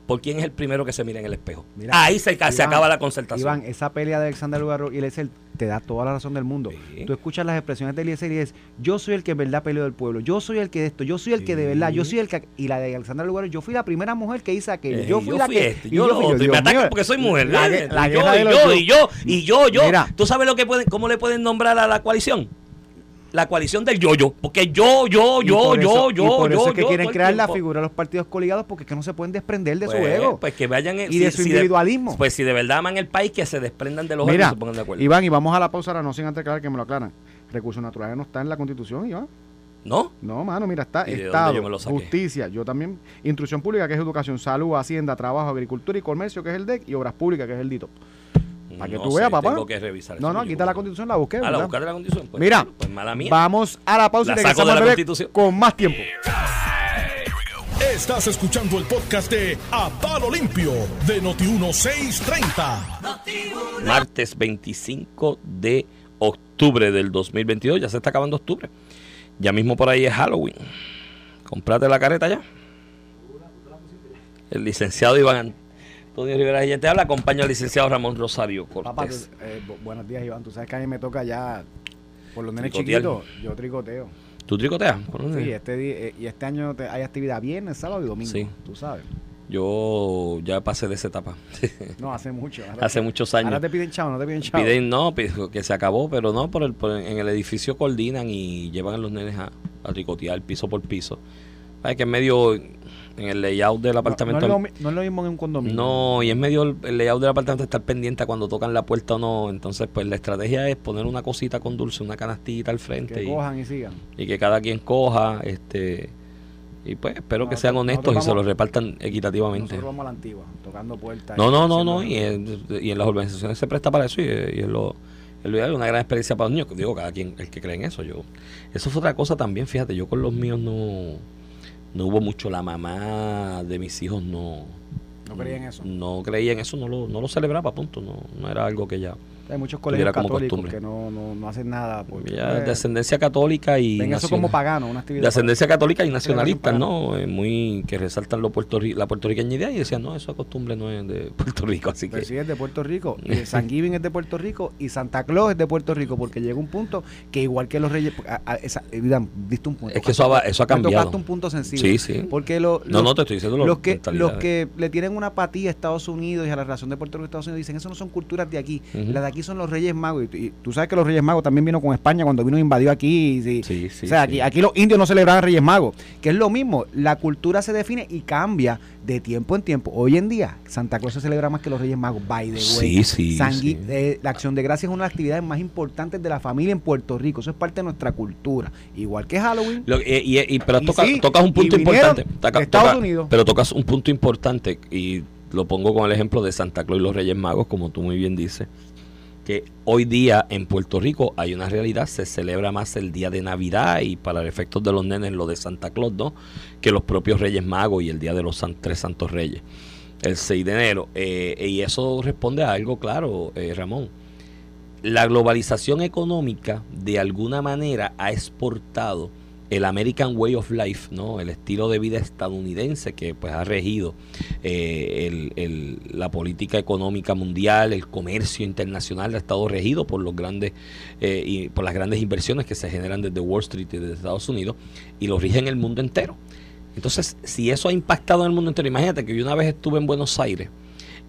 ¿Por quién es el primero que se mira en el espejo? Mira, Ahí se, acaba la concertación. Iván, esa pelea de Alexander Lugarro y Eliezer te da toda la razón del mundo. Sí. Tú escuchas las expresiones de Eliezer y es, yo soy el que en verdad peleó del pueblo, yo soy el que de esto, yo soy el que de verdad, yo soy el que... Y la de Alexander Lugarro, yo fui la primera mujer que hice aquello, Eh, yo fui la que... este, y yo lo fui- otro, y me atacan porque soy mujer. La, ¿eh? la y, yo, y, yo- y yo, y yo, yo. Mira. ¿Tú sabes lo que pueden, cómo le pueden nombrar a la coalición? La coalición del yo-yo. Porque yo, yo, yo, yo, eso- yo, y por eso yo, es que yo, quieren crear la figura de los partidos coligados porque es que no se pueden desprender de su Pues, ego Pues que vayan y de su individualismo. pues si de verdad aman el país, que se desprendan de los egos y Mira, se pongan de acuerdo. Iván, y vamos a la pausa ahora, no sin antes aclarar que me lo aclaran. Recursos naturales no está en la constitución, Iván. ¿No? No, mano, mira, está ¿Y de dónde Estado, yo justicia, yo también, instrucción pública, que es educación, salud, hacienda, trabajo, agricultura y comercio, que es el DEC, y obras públicas, que es el DITO. Para que No tú sé, veas, papá. Tengo que revisar No, no, quita la constitución, la busqué. Ah, la buscar de la constitución. Pues, Mira, pues mala mía. Vamos a la pausa La y saco de la Constitución. con más tiempo. Estás escuchando el podcast de A Palo Limpio de Noti1630. martes 25 de octubre del 2022. Ya se está acabando octubre. Ya mismo por ahí es Halloween. Comprate la careta ya. El licenciado Iván Antonio Rivera Gillette te habla. Acompaña al licenciado Ramón Rosario Papá, tú- Cortés. eh, bu- buenos días, Iván. Tú sabes que a mí me toca ya, por los nenes Tricotear. chiquitos, yo tricoteo. ¿Tú tricoteas? Sí, este eh, y este año te- hay actividad viernes, sábado y domingo. Sí. Tú sabes. Yo ya pasé de esa etapa. No, hace mucho. Hace te- muchos años. Ahora te piden chavo, no te piden chavo. Piden, no, que se acabó, pero no, por el, por- en el edificio coordinan y llevan a los nenes a, a tricotear piso por piso. Ay, que es medio en el layout del apartamento. no es lo, no es lo mismo en un condominio. No, y es medio el, el layout del apartamento estar pendiente a cuando tocan la puerta o no. Entonces, pues la estrategia es poner una cosita con dulce, una canastita al frente Que y, cojan y sigan. y que cada quien coja. este Y pues espero que sean honestos y se lo repartan equitativamente. Nosotros vamos a la antigua, tocando puertas. No, no, no, no. Y en, y en las organizaciones se presta para eso y, y es lo. Es lo una gran experiencia para los niños. Digo, cada quien, el que cree en eso. yo Eso fue otra cosa también, fíjate. Yo con los míos no. No hubo mucho. La mamá de mis hijos no. No creía en eso. No creía en eso, no lo, no lo celebraba, punto. No, no era algo que ya. Hay muchos colegios como católicos que no, no, no hacen nada. Porque, de ascendencia católica y. ven eso como pagano, una actividad. de ascendencia católica y nacionalistas, pagana. ¿no? Eh, muy que resaltan lo puertorri la puertorriqueña idea y decían, no, esa costumbre no es de Puerto Rico, así que sí, es de Puerto Rico. Y el San Giving es de Puerto Rico y Santa Claus es de Puerto Rico porque llega un punto que igual que los reyes... a- a- esa- eh, diste un punto. Es que eso ha- eso ha cambiado. un punto sensible. Sí, sí. Porque lo- los- no, te estoy diciendo lo- los que, los que le tienen una apatía a Estados Unidos y a la relación de Puerto Rico y Estados Unidos dicen, eso no son culturas de aquí. Las de aquí son los Reyes Magos. Y, y tú sabes que los Reyes Magos también vino con España cuando vino invadió aquí. y- Sí, sí, o sea, sí. aquí, aquí los indios no celebraban Reyes Magos. Que es lo mismo. La cultura se define y cambia de tiempo en tiempo. Hoy en día, Santa Claus se celebra más que los Reyes Magos. By the way. Sí, sí, San sí. Gui- eh, la acción de gracias es una de las actividades más importantes de la familia en Puerto Rico. Eso es parte de nuestra cultura. Igual que Halloween. Lo- y, pero toca- tocas un punto importante. Toca- Estados toca- Unidos. Pero tocas un punto importante y lo pongo con el ejemplo de Santa Claus y los Reyes Magos, como tú muy bien dices. Que hoy día en Puerto Rico hay una realidad, se celebra más el día de Navidad y para efectos de los nenes lo de Santa Claus, ¿no? Que los propios Reyes Magos y el día de los tres Santos Reyes, el 6 de enero. Eh, y eso responde a algo claro, eh, Ramón la globalización económica de alguna manera ha exportado el American Way of Life, ¿no? el estilo de vida estadounidense que pues ha regido eh, la política económica mundial, el comercio internacional ha estado regido por los grandes eh, y por las grandes inversiones que se generan desde Wall Street y desde Estados Unidos y lo rigen el mundo entero. Entonces, si eso ha impactado en el mundo entero, imagínate que yo una vez estuve en Buenos Aires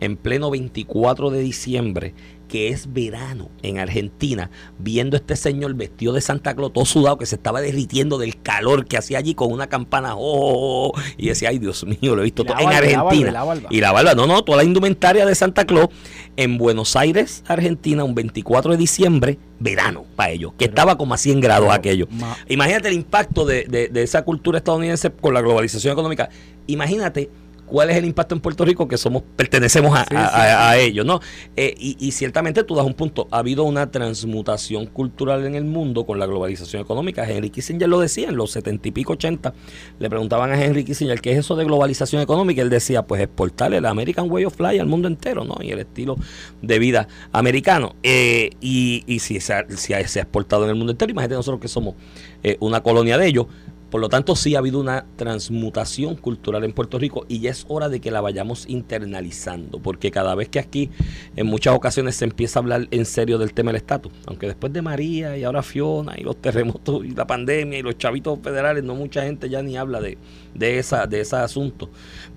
en pleno 24 de diciembre, que es verano en Argentina, viendo este señor vestido de Santa Claus, todo sudado, que se estaba derritiendo del calor que hacía allí con una campana, oh, oh, oh, y decía, ay Dios mío, lo he visto todo en barba, y la barba, Argentina. y la barba. Y la barba, no, no, toda la indumentaria de Santa Claus en Buenos Aires, Argentina, un 24 de diciembre, verano para ellos, que estaba como a 100 grados pero, aquello. ma- Imagínate el impacto de, de- de esa cultura estadounidense con la globalización económica. Imagínate cuál es el impacto en Puerto Rico que somos pertenecemos a, Sí, a- sí, a- a ellos, ¿no? Eh, y, y ciertamente tú das un punto. Ha habido una transmutación cultural en el mundo con la globalización económica. Henry Kissinger lo decía en los setenta y pico, ochenta. Le preguntaban a Henry Kissinger qué es eso de globalización económica. Él decía, pues exportar el American Way of Life al mundo entero, ¿no? Y el estilo de vida americano. Eh, y, y si, se ha, si se ha exportado en el mundo entero, imagínate nosotros que somos eh, una colonia de ellos. Por lo tanto, sí ha habido una transmutación cultural en Puerto Rico y ya es hora de que la vayamos internalizando, porque cada vez que aquí en muchas ocasiones se empieza a hablar en serio del tema del estatus, aunque después de María y ahora Fiona y los terremotos y la pandemia y los chavitos federales, no mucha gente ya ni habla de, de, esa, de ese asunto,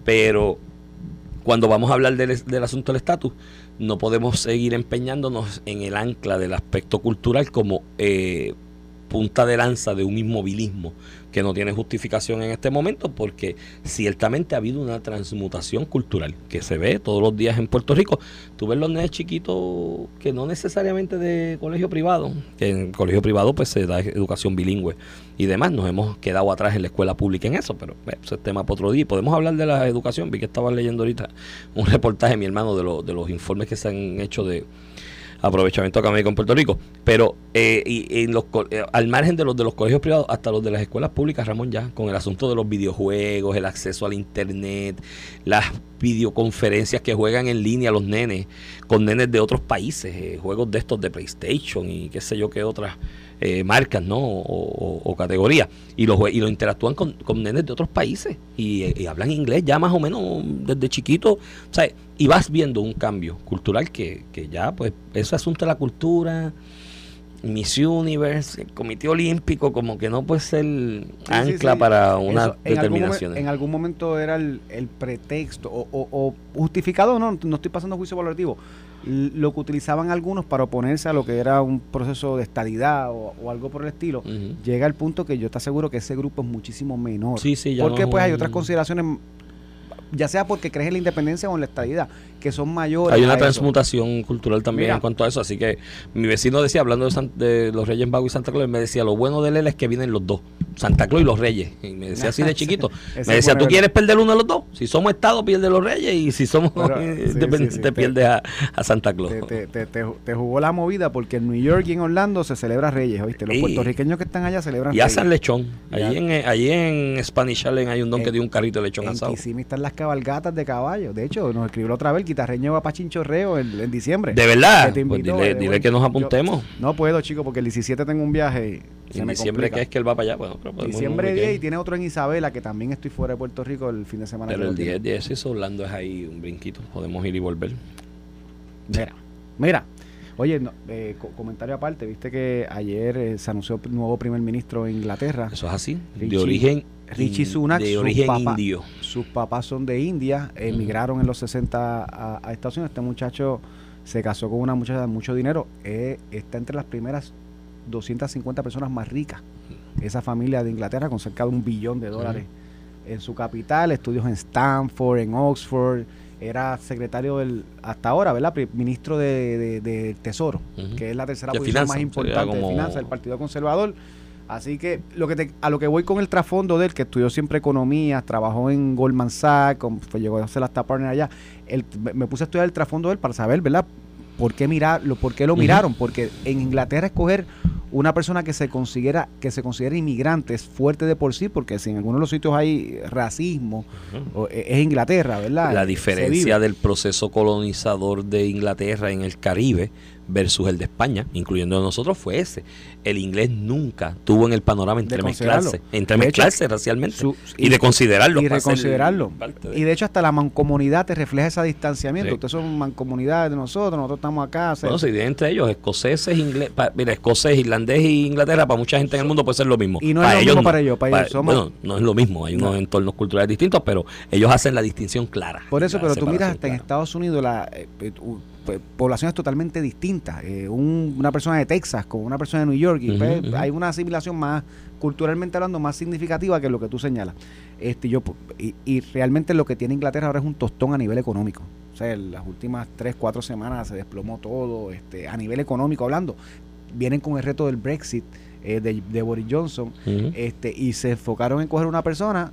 pero cuando vamos a hablar del, del asunto del estatus, no podemos seguir empeñándonos en el ancla del aspecto cultural como eh, punta de lanza de un inmovilismo que no tiene justificación en este momento porque ciertamente ha habido una transmutación cultural que se ve todos los días en Puerto Rico. Tú ves los nenes chiquitos que no necesariamente de colegio privado, que en colegio privado pues se da educación bilingüe y demás. Nos hemos quedado atrás en la escuela pública en eso, pero ese es tema para otro día. Podemos hablar de la educación. Vi que estaba leyendo ahorita un reportaje, mi hermano, de, lo- de los informes que se han hecho de aprovechamiento académico en Puerto Rico, pero eh, y, en los, eh, al margen de los de los colegios privados hasta los de las escuelas públicas, Ramón ya, con el asunto de los videojuegos, el acceso al internet, las videoconferencias que juegan en línea los nenes con nenes de otros países, eh, juegos de estos de PlayStation y qué sé yo qué otras eh, marcas, ¿no? O, categorías. Y lo, jue- y lo interactúan con, con nenes de otros países y, eh, y hablan inglés ya más o menos desde chiquito. O sea, y vas viendo un cambio cultural que, que ya, pues, ese asunto de la cultura, Miss Universe, el Comité Olímpico, como que no puede ser Sí, ancla sí, sí. para una Eso, en, algún momen- determinación. en algún momento era el, el pretexto o, o- o justificado, no, no estoy pasando juicio valorativo. lo que utilizaban algunos para oponerse a lo que era un proceso de estadidad o, o algo por el estilo, llega al punto que yo te aseguro que ese grupo es muchísimo menor. Sí, sí, ya Porque no- pues hay otras consideraciones, ya sea porque crees en la independencia o en la estadidad, que son mayores. Hay una eso. transmutación cultural también Mira. en cuanto a eso. Así que mi vecino decía, hablando de, San- de los Reyes Magos y Santa Claus, me decía, lo bueno de él es que vienen los dos, Santa Claus y los Reyes. Y me decía así de chiquito. Me decía, ¿tú quieres perder uno de los dos? Si somos Estado, pierde los Reyes. Y si somos Pero, sí, sí, sí, te te- pierdes a, a Santa Claus. Te, te, jugó la movida porque en New York y en Orlando se celebra Reyes, ¿oíste? Los Sí. puertorriqueños que están allá celebran Y Reyes. hacen lechón. Allí en, allí en Spanish Island hay un don En- que tiene un carrito de lechón En asado. Kissimmee están las cabalgatas de caballos. De hecho, nos escribió otra vez el guitarreño va para Chinchorreo en, en diciembre. ¿De verdad? Que te Pues dile, eh, dile bueno, que nos yo- apuntemos. No puedo, chico, porque el 17 tengo un viaje y Y en diciembre que es que él va para allá. Bueno, pero podemos Diciembre un 10 y tiene otro en Isabela, que también estoy fuera de Puerto Rico el fin de semana. Pero el lo tiene. 10, 10 eso Orlando es ahí un brinquito. Podemos ir y volver. Mira, mira. Oye, no, eh, co- comentario aparte, viste que ayer eh, se anunció el nuevo primer ministro en Inglaterra. Eso es así. de Richie- origen Richie Sunak, de origen papá. indio. Sus papás son de India, emigraron en los 60 a, a Estados Unidos. Este muchacho se casó con una muchacha de mucho dinero. eh, está entre las primeras 250 personas más ricas. Esa familia de Inglaterra con cerca de un billón de dólares en su capital, estudios en Stanford, en Oxford. Era secretario del, hasta ahora, ¿verdad? Ministro de, de- de Tesoro, que es la tercera posición más importante de finanzas del Partido Conservador. Así que lo que te- a lo que voy con el trasfondo de él, que estudió siempre economía, trabajó en Goldman Sachs, con- fue- llegó a ser hasta partner allá, el- me- puse a estudiar el trasfondo de él para saber, ¿verdad? ¿Por qué, mirarlo, por qué lo miraron? Porque en Inglaterra escoger una persona que se considera que se considera inmigrante es fuerte de por sí, porque si en algunos de los sitios hay racismo, o- e- es Inglaterra, ¿verdad? La diferencia del proceso colonizador de Inglaterra en el Caribe versus el de España, incluyendo nosotros, fue ese. El inglés nunca tuvo en el panorama entremezclarse, entremezclarse racialmente Su- y, de considerarlo. y reconsiderarlo. de- Y de hecho hasta la mancomunidad te refleja ese distanciamiento. Sí. Ustedes son mancomunidades de nosotros, nosotros estamos acá. Bueno, se divide entre ellos, escoceses, inglés, mira, escocés, irlandés y Inglaterra, para mucha gente en el mundo puede ser lo mismo. Y no es lo mismo para ellos, para ellos somos- Bueno, no es lo mismo, hay unos entornos culturales distintos, pero ellos hacen la distinción clara. Por eso, pero tú miras hasta en. Estados Unidos la eh, eh, pe- poblaciones totalmente distintas. Eh, un- una persona de Texas con una persona de New York y pues, hay una asimilación más culturalmente hablando más significativa que lo que tú señalas. Este yo pu- y, y realmente lo que tiene Inglaterra ahora es un tostón a nivel económico. O sea, en las últimas tres, cuatro semanas se desplomó todo, este, a nivel económico hablando. Vienen con el reto del Brexit eh, de, de Boris Johnson este y se enfocaron en coger una persona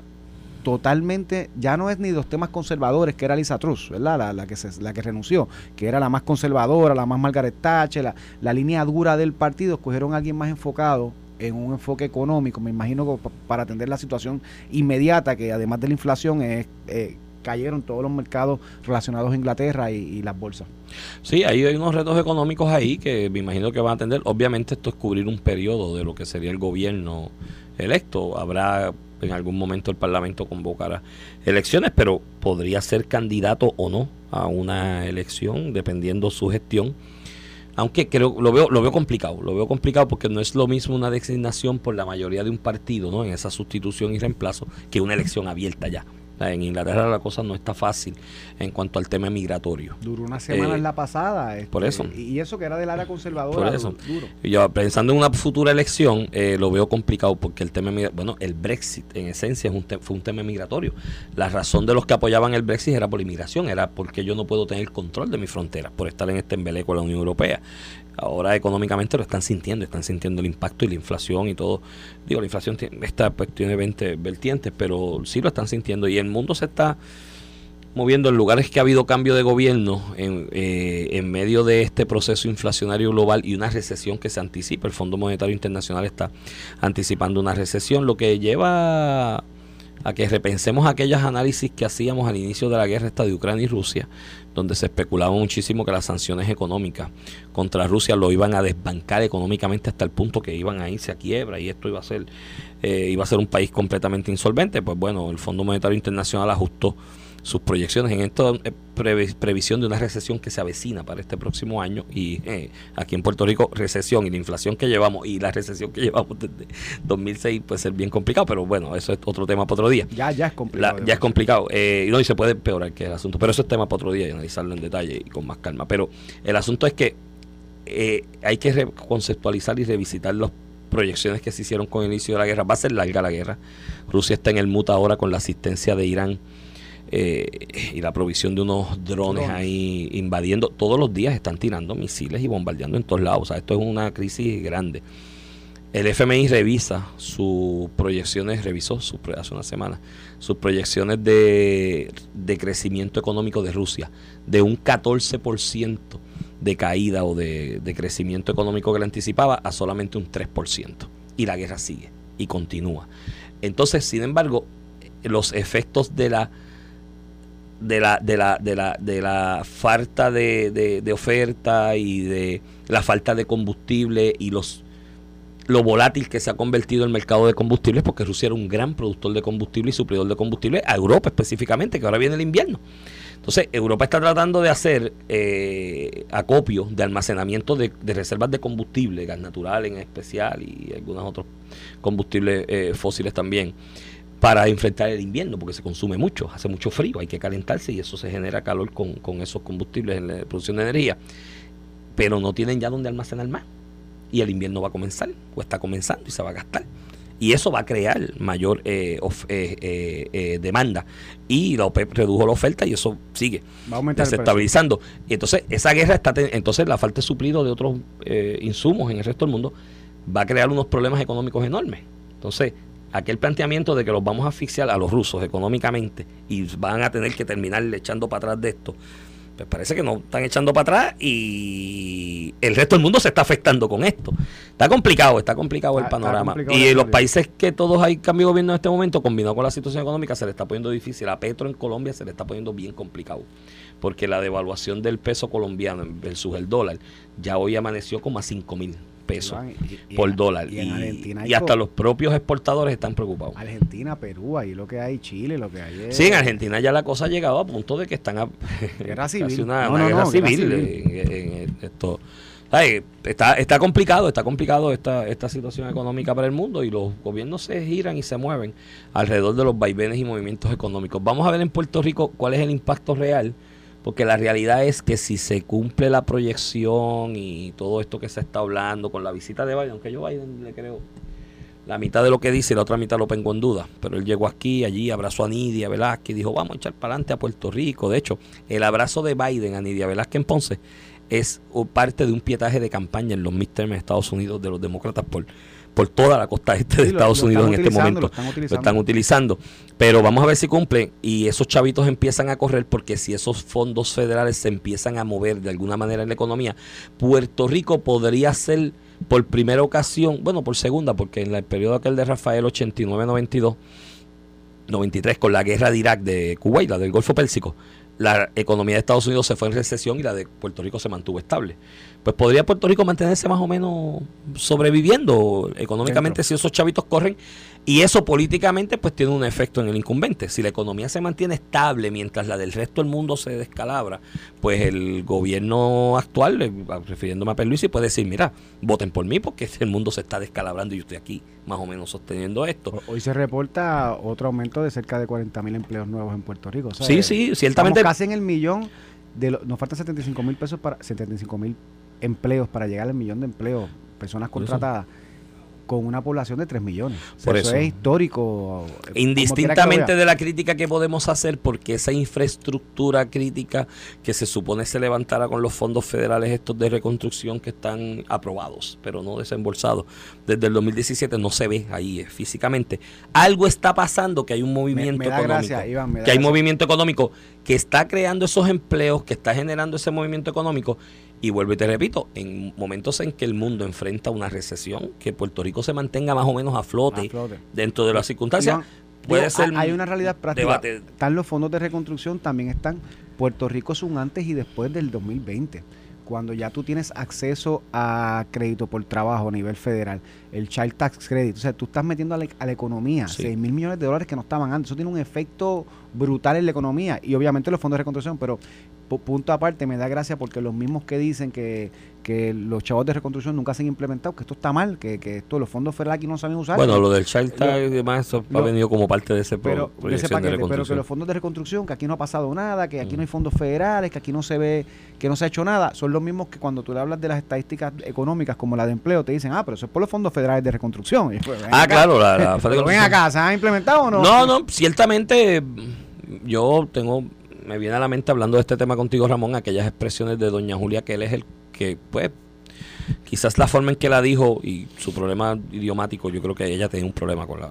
totalmente ya no es ni los temas conservadores que era Lisa Truss, ¿verdad? La, la que se, la que renunció, que era la más conservadora, la más Margaret Thatcher, la, la línea dura del partido, escogieron a alguien más enfocado en un enfoque económico, me imagino para atender la situación inmediata que además de la inflación es eh, cayeron todos los mercados relacionados a Inglaterra y, las bolsas. Sí, ahí hay unos retos económicos ahí que me imagino que van a atender. Obviamente esto es cubrir un periodo de lo que sería el gobierno electo. Habrá en algún momento el Parlamento convocará elecciones, pero podría ser candidato o no a una elección dependiendo su gestión. Aunque creo lo veo lo veo complicado, lo veo complicado porque no es lo mismo una designación por la mayoría de un partido, ¿no? En esa sustitución y reemplazo que una elección abierta ya. En Inglaterra la cosa no está fácil en cuanto al tema migratorio. Duró una semana Eh, en la pasada. este, por eso. Y, eso que era del área conservadora. Por eso. du- Duro. Y Yo pensando en una futura elección, eh, lo veo complicado porque el tema, bueno, el Brexit en esencia es un fue un tema migratorio. La razón de los que apoyaban el Brexit era por inmigración, era porque yo no puedo tener control de mis fronteras por estar en este embeleco de la Unión Europea. Ahora económicamente lo están sintiendo, están sintiendo el impacto y la inflación y todo. Digo, la inflación esta pues, tiene 20 vertientes, pero sí lo están sintiendo y el mundo se está moviendo en lugares que ha habido cambio de gobierno en, eh, en medio de este proceso inflacionario global y una recesión que se anticipa. El Fondo Monetario Internacional está anticipando una recesión, lo que lleva a que repensemos aquellos análisis que hacíamos al inicio de la guerra esta de Ucrania y Rusia, donde se especulaba muchísimo que las sanciones económicas contra Rusia lo iban a desbancar económicamente hasta el punto que iban a irse a quiebra y esto iba a ser eh, iba a ser un país completamente insolvente. Pues bueno, el Fondo Monetario Internacional ajustó sus proyecciones en esta eh, previ- previsión de una recesión que se avecina para este próximo año y eh, aquí en Puerto Rico recesión y la inflación que llevamos y la recesión que llevamos desde 2006 puede ser bien complicado, pero bueno, eso es otro tema para otro día. Ya, ya es La- complicado. ya es complicado. Eh, y no, y se puede empeorar que el asunto. Pero eso es tema para otro día y analizarlo en detalle y con más calma. Pero el asunto es que eh, hay que re- conceptualizar y revisitar las proyecciones que se hicieron con el inicio de la guerra. Va a ser larga la guerra. Rusia está en el muta ahora con la asistencia de Irán eh, y la provisión de unos drones, ahí invadiendo. Todos los días están tirando misiles y bombardeando en todos lados. O sea, esto es una crisis grande. El FMI revisa sus proyecciones, revisó hace una semana, sus proyecciones de, de crecimiento económico de Rusia, de un 14% de caída o de, de crecimiento económico que le anticipaba a solamente un 3%. Y la guerra sigue y continúa. Entonces, sin embargo, los efectos de la de la, de la, de la, de la falta de, de- oferta y de la falta de combustible y los lo volátil que se ha convertido el mercado de combustibles, porque Rusia era un gran productor de combustible y suplidor de combustible a Europa específicamente, que ahora viene el invierno. Entonces, Europa está tratando de hacer eh, acopio de almacenamiento de, de reservas de combustible, gas natural en especial y algunos otros combustibles eh, fósiles también, para enfrentar el invierno, porque se consume mucho, hace mucho frío, hay que calentarse y eso se genera calor con, con esos combustibles en la producción de energía. Pero no tienen ya donde almacenar más y el invierno va a comenzar o está comenzando y se va a gastar. Y eso va a crear mayor eh, of- eh, eh, eh, demanda. Y la OPEP redujo la oferta y eso sigue Va a desestabilizando. Y entonces esa guerra está, entonces la falta de suplido de otros insumos en el resto del mundo va a crear unos problemas económicos enormes. Entonces, aquel planteamiento de que los vamos a asfixiar a los rusos económicamente y van a tener que terminar echando para atrás de esto, pues parece que no están echando para atrás y el resto del mundo se está afectando con esto. Está complicado, está complicado el panorama. complicado y en los países que todos hay cambio de gobierno en este momento, combinado con la situación económica, se le está poniendo difícil. A Petro en Colombia se le está poniendo bien complicado. Porque la devaluación del peso colombiano versus el dólar ya hoy amaneció como a 5 mil pesos Iván, y- y por dólar. Y, hasta los propios exportadores están preocupados. Argentina, Perú, ahí lo que hay, Chile, lo que hay es... Sí, en Argentina ya la cosa ha llegado a punto de que están a Guerra civil. una, No, una no, guerra, no, guerra civil, civil. En, en esto. Ay, Está, está complicado, está complicado esta, esta situación económica para el mundo y los gobiernos se giran y se mueven alrededor de los vaivenes y movimientos económicos. Vamos a ver en Puerto Rico cuál es el impacto real, porque la realidad es que si se cumple la proyección y todo esto que se está hablando con la visita de Biden, aunque yo Biden le creo la mitad de lo que dice y la otra mitad lo pongo en duda. Pero él llegó aquí, allí, abrazó a Nidia Velázquez dijo, vamos a echar para adelante a Puerto Rico. De hecho, el abrazo de Biden a Nidia Velázquez en Ponce es parte de un pietaje de campaña en los midterms en Estados Unidos de los demócratas por, por toda la costa este de Sí, Estados lo Unidos en este momento. lo están Lo utilizando. están utilizando. Pero vamos a ver si cumplen y esos chavitos empiezan a correr porque si esos fondos federales se empiezan a mover de alguna manera en la economía, Puerto Rico podría ser por primera ocasión, bueno, por segunda, porque en el periodo aquel de Rafael 89-92, 93 con la guerra de Irak de Kuwait, la del Golfo Pérsico, la economía de Estados Unidos se fue en recesión y la de Puerto Rico se mantuvo estable. Pues podría Puerto Rico mantenerse más o menos sobreviviendo económicamente si esos chavitos corren y eso políticamente pues tiene un efecto en el incumbente. Si la economía se mantiene estable mientras la del resto del mundo se descalabra, pues el gobierno actual, eh, refiriéndome a Perluisi, puede decir, mira, voten por mí porque el mundo se está descalabrando y yo estoy aquí más o menos sosteniendo esto. Ho- Hoy se reporta otro aumento de cerca de 40 mil empleos nuevos en Puerto Rico. O sea, Sí, sí, ciertamente. Estamos casi en el millón. De lo- nos faltan 75 mil pesos para 75 mil empleos para llegar al millón de empleos, personas eso. Con una población de 3 millones. O sea, Por eso. eso. es histórico. Indistintamente de la crítica que podemos hacer, porque esa infraestructura crítica que se supone se levantara con los fondos federales estos de reconstrucción que están aprobados, pero no desembolsados, desde el 2017 no se ve ahí eh, físicamente. Algo está pasando que hay un movimiento me económico. gracia, Iván, que hay movimiento económico que está creando esos empleos, que está generando ese movimiento económico. Y vuelvo y te repito, en momentos en que el mundo enfrenta una recesión, que Puerto Rico se mantenga más o menos a flote, A flote. dentro de las circunstancias, puede digo, ser hay- una realidad práctica. debate. Están los fondos de reconstrucción, también están. Puerto Rico es un antes y después del 2020. cuando ya tú tienes acceso a crédito por trabajo a nivel federal, el Child Tax Credit, o sea, tú estás metiendo a la, a la economía Sí. 6 mil millones de dólares que no estaban antes. Eso tiene un efecto brutal en la economía y obviamente los fondos de reconstrucción, pero punto aparte me da gracia porque los mismos que dicen que, que los chavos de reconstrucción nunca se han implementado, que esto está mal, que, que esto los fondos federales aquí no saben usar. Bueno, lo del Child Tax y demás, eso ha venido como parte de ese pero, de ese de paquete, pero que los fondos de reconstrucción, que aquí no ha pasado nada, que aquí Mm. no hay fondos federales, que aquí no se ve, que no se ha hecho nada, son los mismos que cuando tú le hablas de las estadísticas económicas como la de empleo, te dicen, ah, pero eso es por los fondos federales de reconstrucción. Ah, acá. claro, la, la Pero ven acá, ¿se han implementado o no? No, no, ciertamente mm, yo tengo, me viene a la mente hablando de este tema contigo, Ramón, aquellas expresiones de doña Julia, que él es el que, pues, quizás la forma en que la dijo y su problema idiomático, yo creo que ella tenía un problema con la,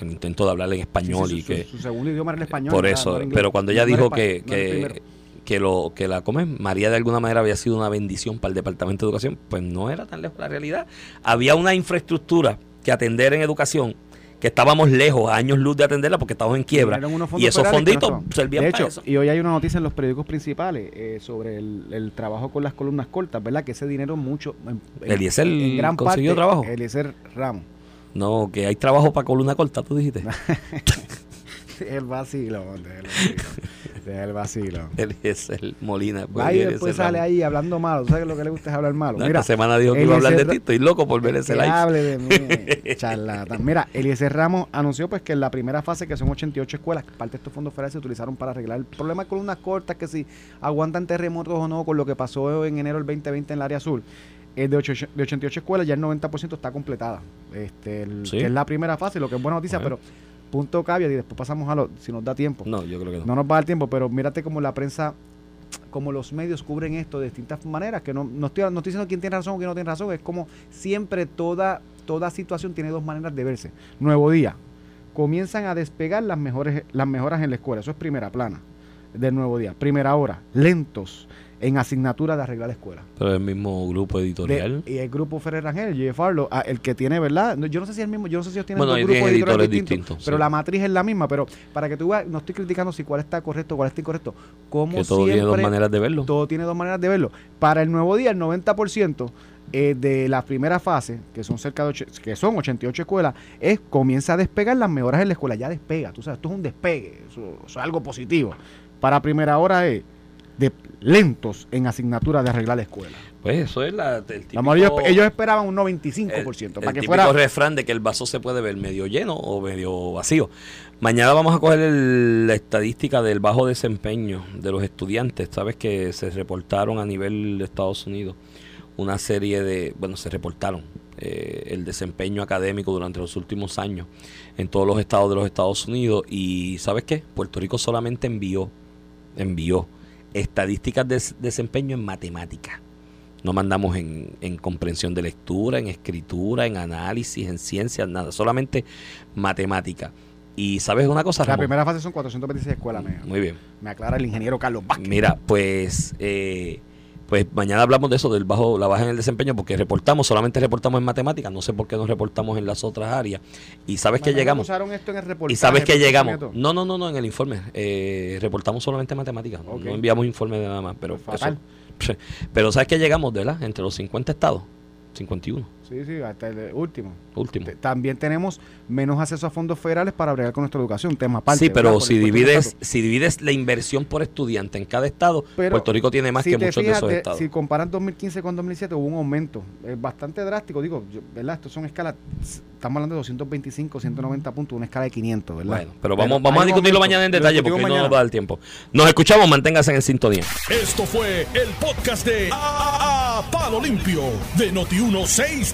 el intento de hablarle en Sí, sí, español y su- que... su segundo idioma era el español. por eso, no pero cuando ella No dijo que, no que, que lo que la come María de alguna manera había sido una bendición para el Departamento de Educación, pues no era tan lejos la realidad. Había una infraestructura que atender en educación que estábamos lejos, a años luz de atenderla porque estábamos en quiebra. Y esos no fonditos servían de para eso. Y hoy hay una noticia en los periódicos principales eh, sobre el, el trabajo con las columnas cortas, ¿verdad? Que ese dinero mucho... En, en- Eliezer en gran consiguió parte, trabajo. Eliezer Ramos. No, que hay trabajo para columna corta, tú dijiste. El vacilo, déjalo vacilo. Deja el vacilo. Eliezer Molina. pues, Va y después sale ahí hablando malo. ¿Tú sabes lo que le gusta es hablar malo? No, Mira, esta semana dijo que iba a hablar de ti. Estoy loco por ver ese live. hable de mí, charlatán. Mira, Eliezer Ramos anunció pues que en la primera fase, que son 88 escuelas, parte de estos fondos federales se utilizaron para arreglar el problema de columnas cortas, que si aguantan terremotos o no, con lo que pasó en enero del 2020 en el área azul. Es de, ocho- de 88 escuelas, ya el 90% está completada. Este, el- Sí. que es la primera fase, lo que es buena noticia, Bueno. pero punto caveat y después pasamos a lo, si nos da tiempo. No, yo creo que no. No nos va a dar tiempo, pero mírate cómo la prensa, como los medios cubren esto de distintas maneras, que no, no, estoy, no estoy diciendo quién tiene razón o quién no tiene razón, es como siempre toda, toda situación tiene dos maneras de verse. Nuevo día, comienzan a despegar las, mejores, las mejoras en la escuela, eso es primera plana del nuevo día. Primera hora, lentos en asignatura de arreglar la escuela. Pero el mismo grupo De- editorial. y el grupo Ferrer Rangel, J. Farlow, ah, el que tiene, ¿verdad? Yo no sé si es el mismo, yo no sé si ellos tienen Bueno, dos grupos editoriales editores distintos, distintos, pero sí. la matriz es la misma, pero para que tú veas, no estoy criticando si cuál está correcto, cuál está incorrecto, como que todo tiene dos maneras de verlo. todo tiene dos maneras de verlo. Para el nuevo día, el 90% eh, de la primera fase, que son cerca de och- que son 88 escuelas, es comienza a despegar las mejoras en la escuela, ya despega, tú sabes, esto es un despegue, eso, eso es algo positivo. Para primera hora es de lentos en asignatura de arreglar la escuela. Pues eso es la, el típico, Vamos, ellos, ellos esperaban un el, 95%, el para que típico fuera refrán de que el vaso se puede ver medio lleno o medio vacío. Mañana vamos a coger el- la estadística del bajo desempeño de los estudiantes. Sabes que se reportaron a nivel de Estados Unidos una serie de, bueno, se reportaron eh, el desempeño académico durante los últimos años en todos los estados de los Estados Unidos y ¿sabes qué? Puerto Rico solamente envió, envió estadísticas de des- desempeño en matemática. No mandamos en, en comprensión de lectura, en escritura, en análisis, en ciencias, nada, solamente matemática. Y sabes una cosa, la Ramón? primera fase son 426 escuelas, me, Muy bien. me aclara el ingeniero Carlos Vázquez. Mira, pues, eh, pues mañana hablamos de eso, del bajo, la baja en el desempeño, porque reportamos, solamente reportamos en matemáticas, no sé por qué no reportamos en las otras áreas. Y sabes que llegamos. usaron esto en el reportaje, Y sabes que llegamos. No, no, no, no, en el informe. Eh, reportamos solamente matemáticas. no- Ok. No enviamos informe de nada más. Pero, Pues eso- pero sabes que llegamos, ¿verdad? Entre los 50 estados. 51, Sí, sí, hasta el último. último. También tenemos menos acceso a fondos federales para bregar con nuestra educación, tema aparte. sí, pero si divides, si divides la inversión por estudiante en cada estado, Pero Puerto Rico tiene más si que muchos fijas, de esos estados. Si comparan 2015 con 2017, hubo un aumento eh, bastante drástico. Digo, yo- ¿verdad? Estos son escalas, estamos hablando de 225, 190 puntos, una escala de 500, ¿verdad? Bueno, pero vamos, hay vamos a discutirlo mañana en detalle porque hoy no mañana. nos va a dar tiempo. Nos escuchamos, manténgase en sintonía. Esto fue el podcast de A, A- Palo Limpio de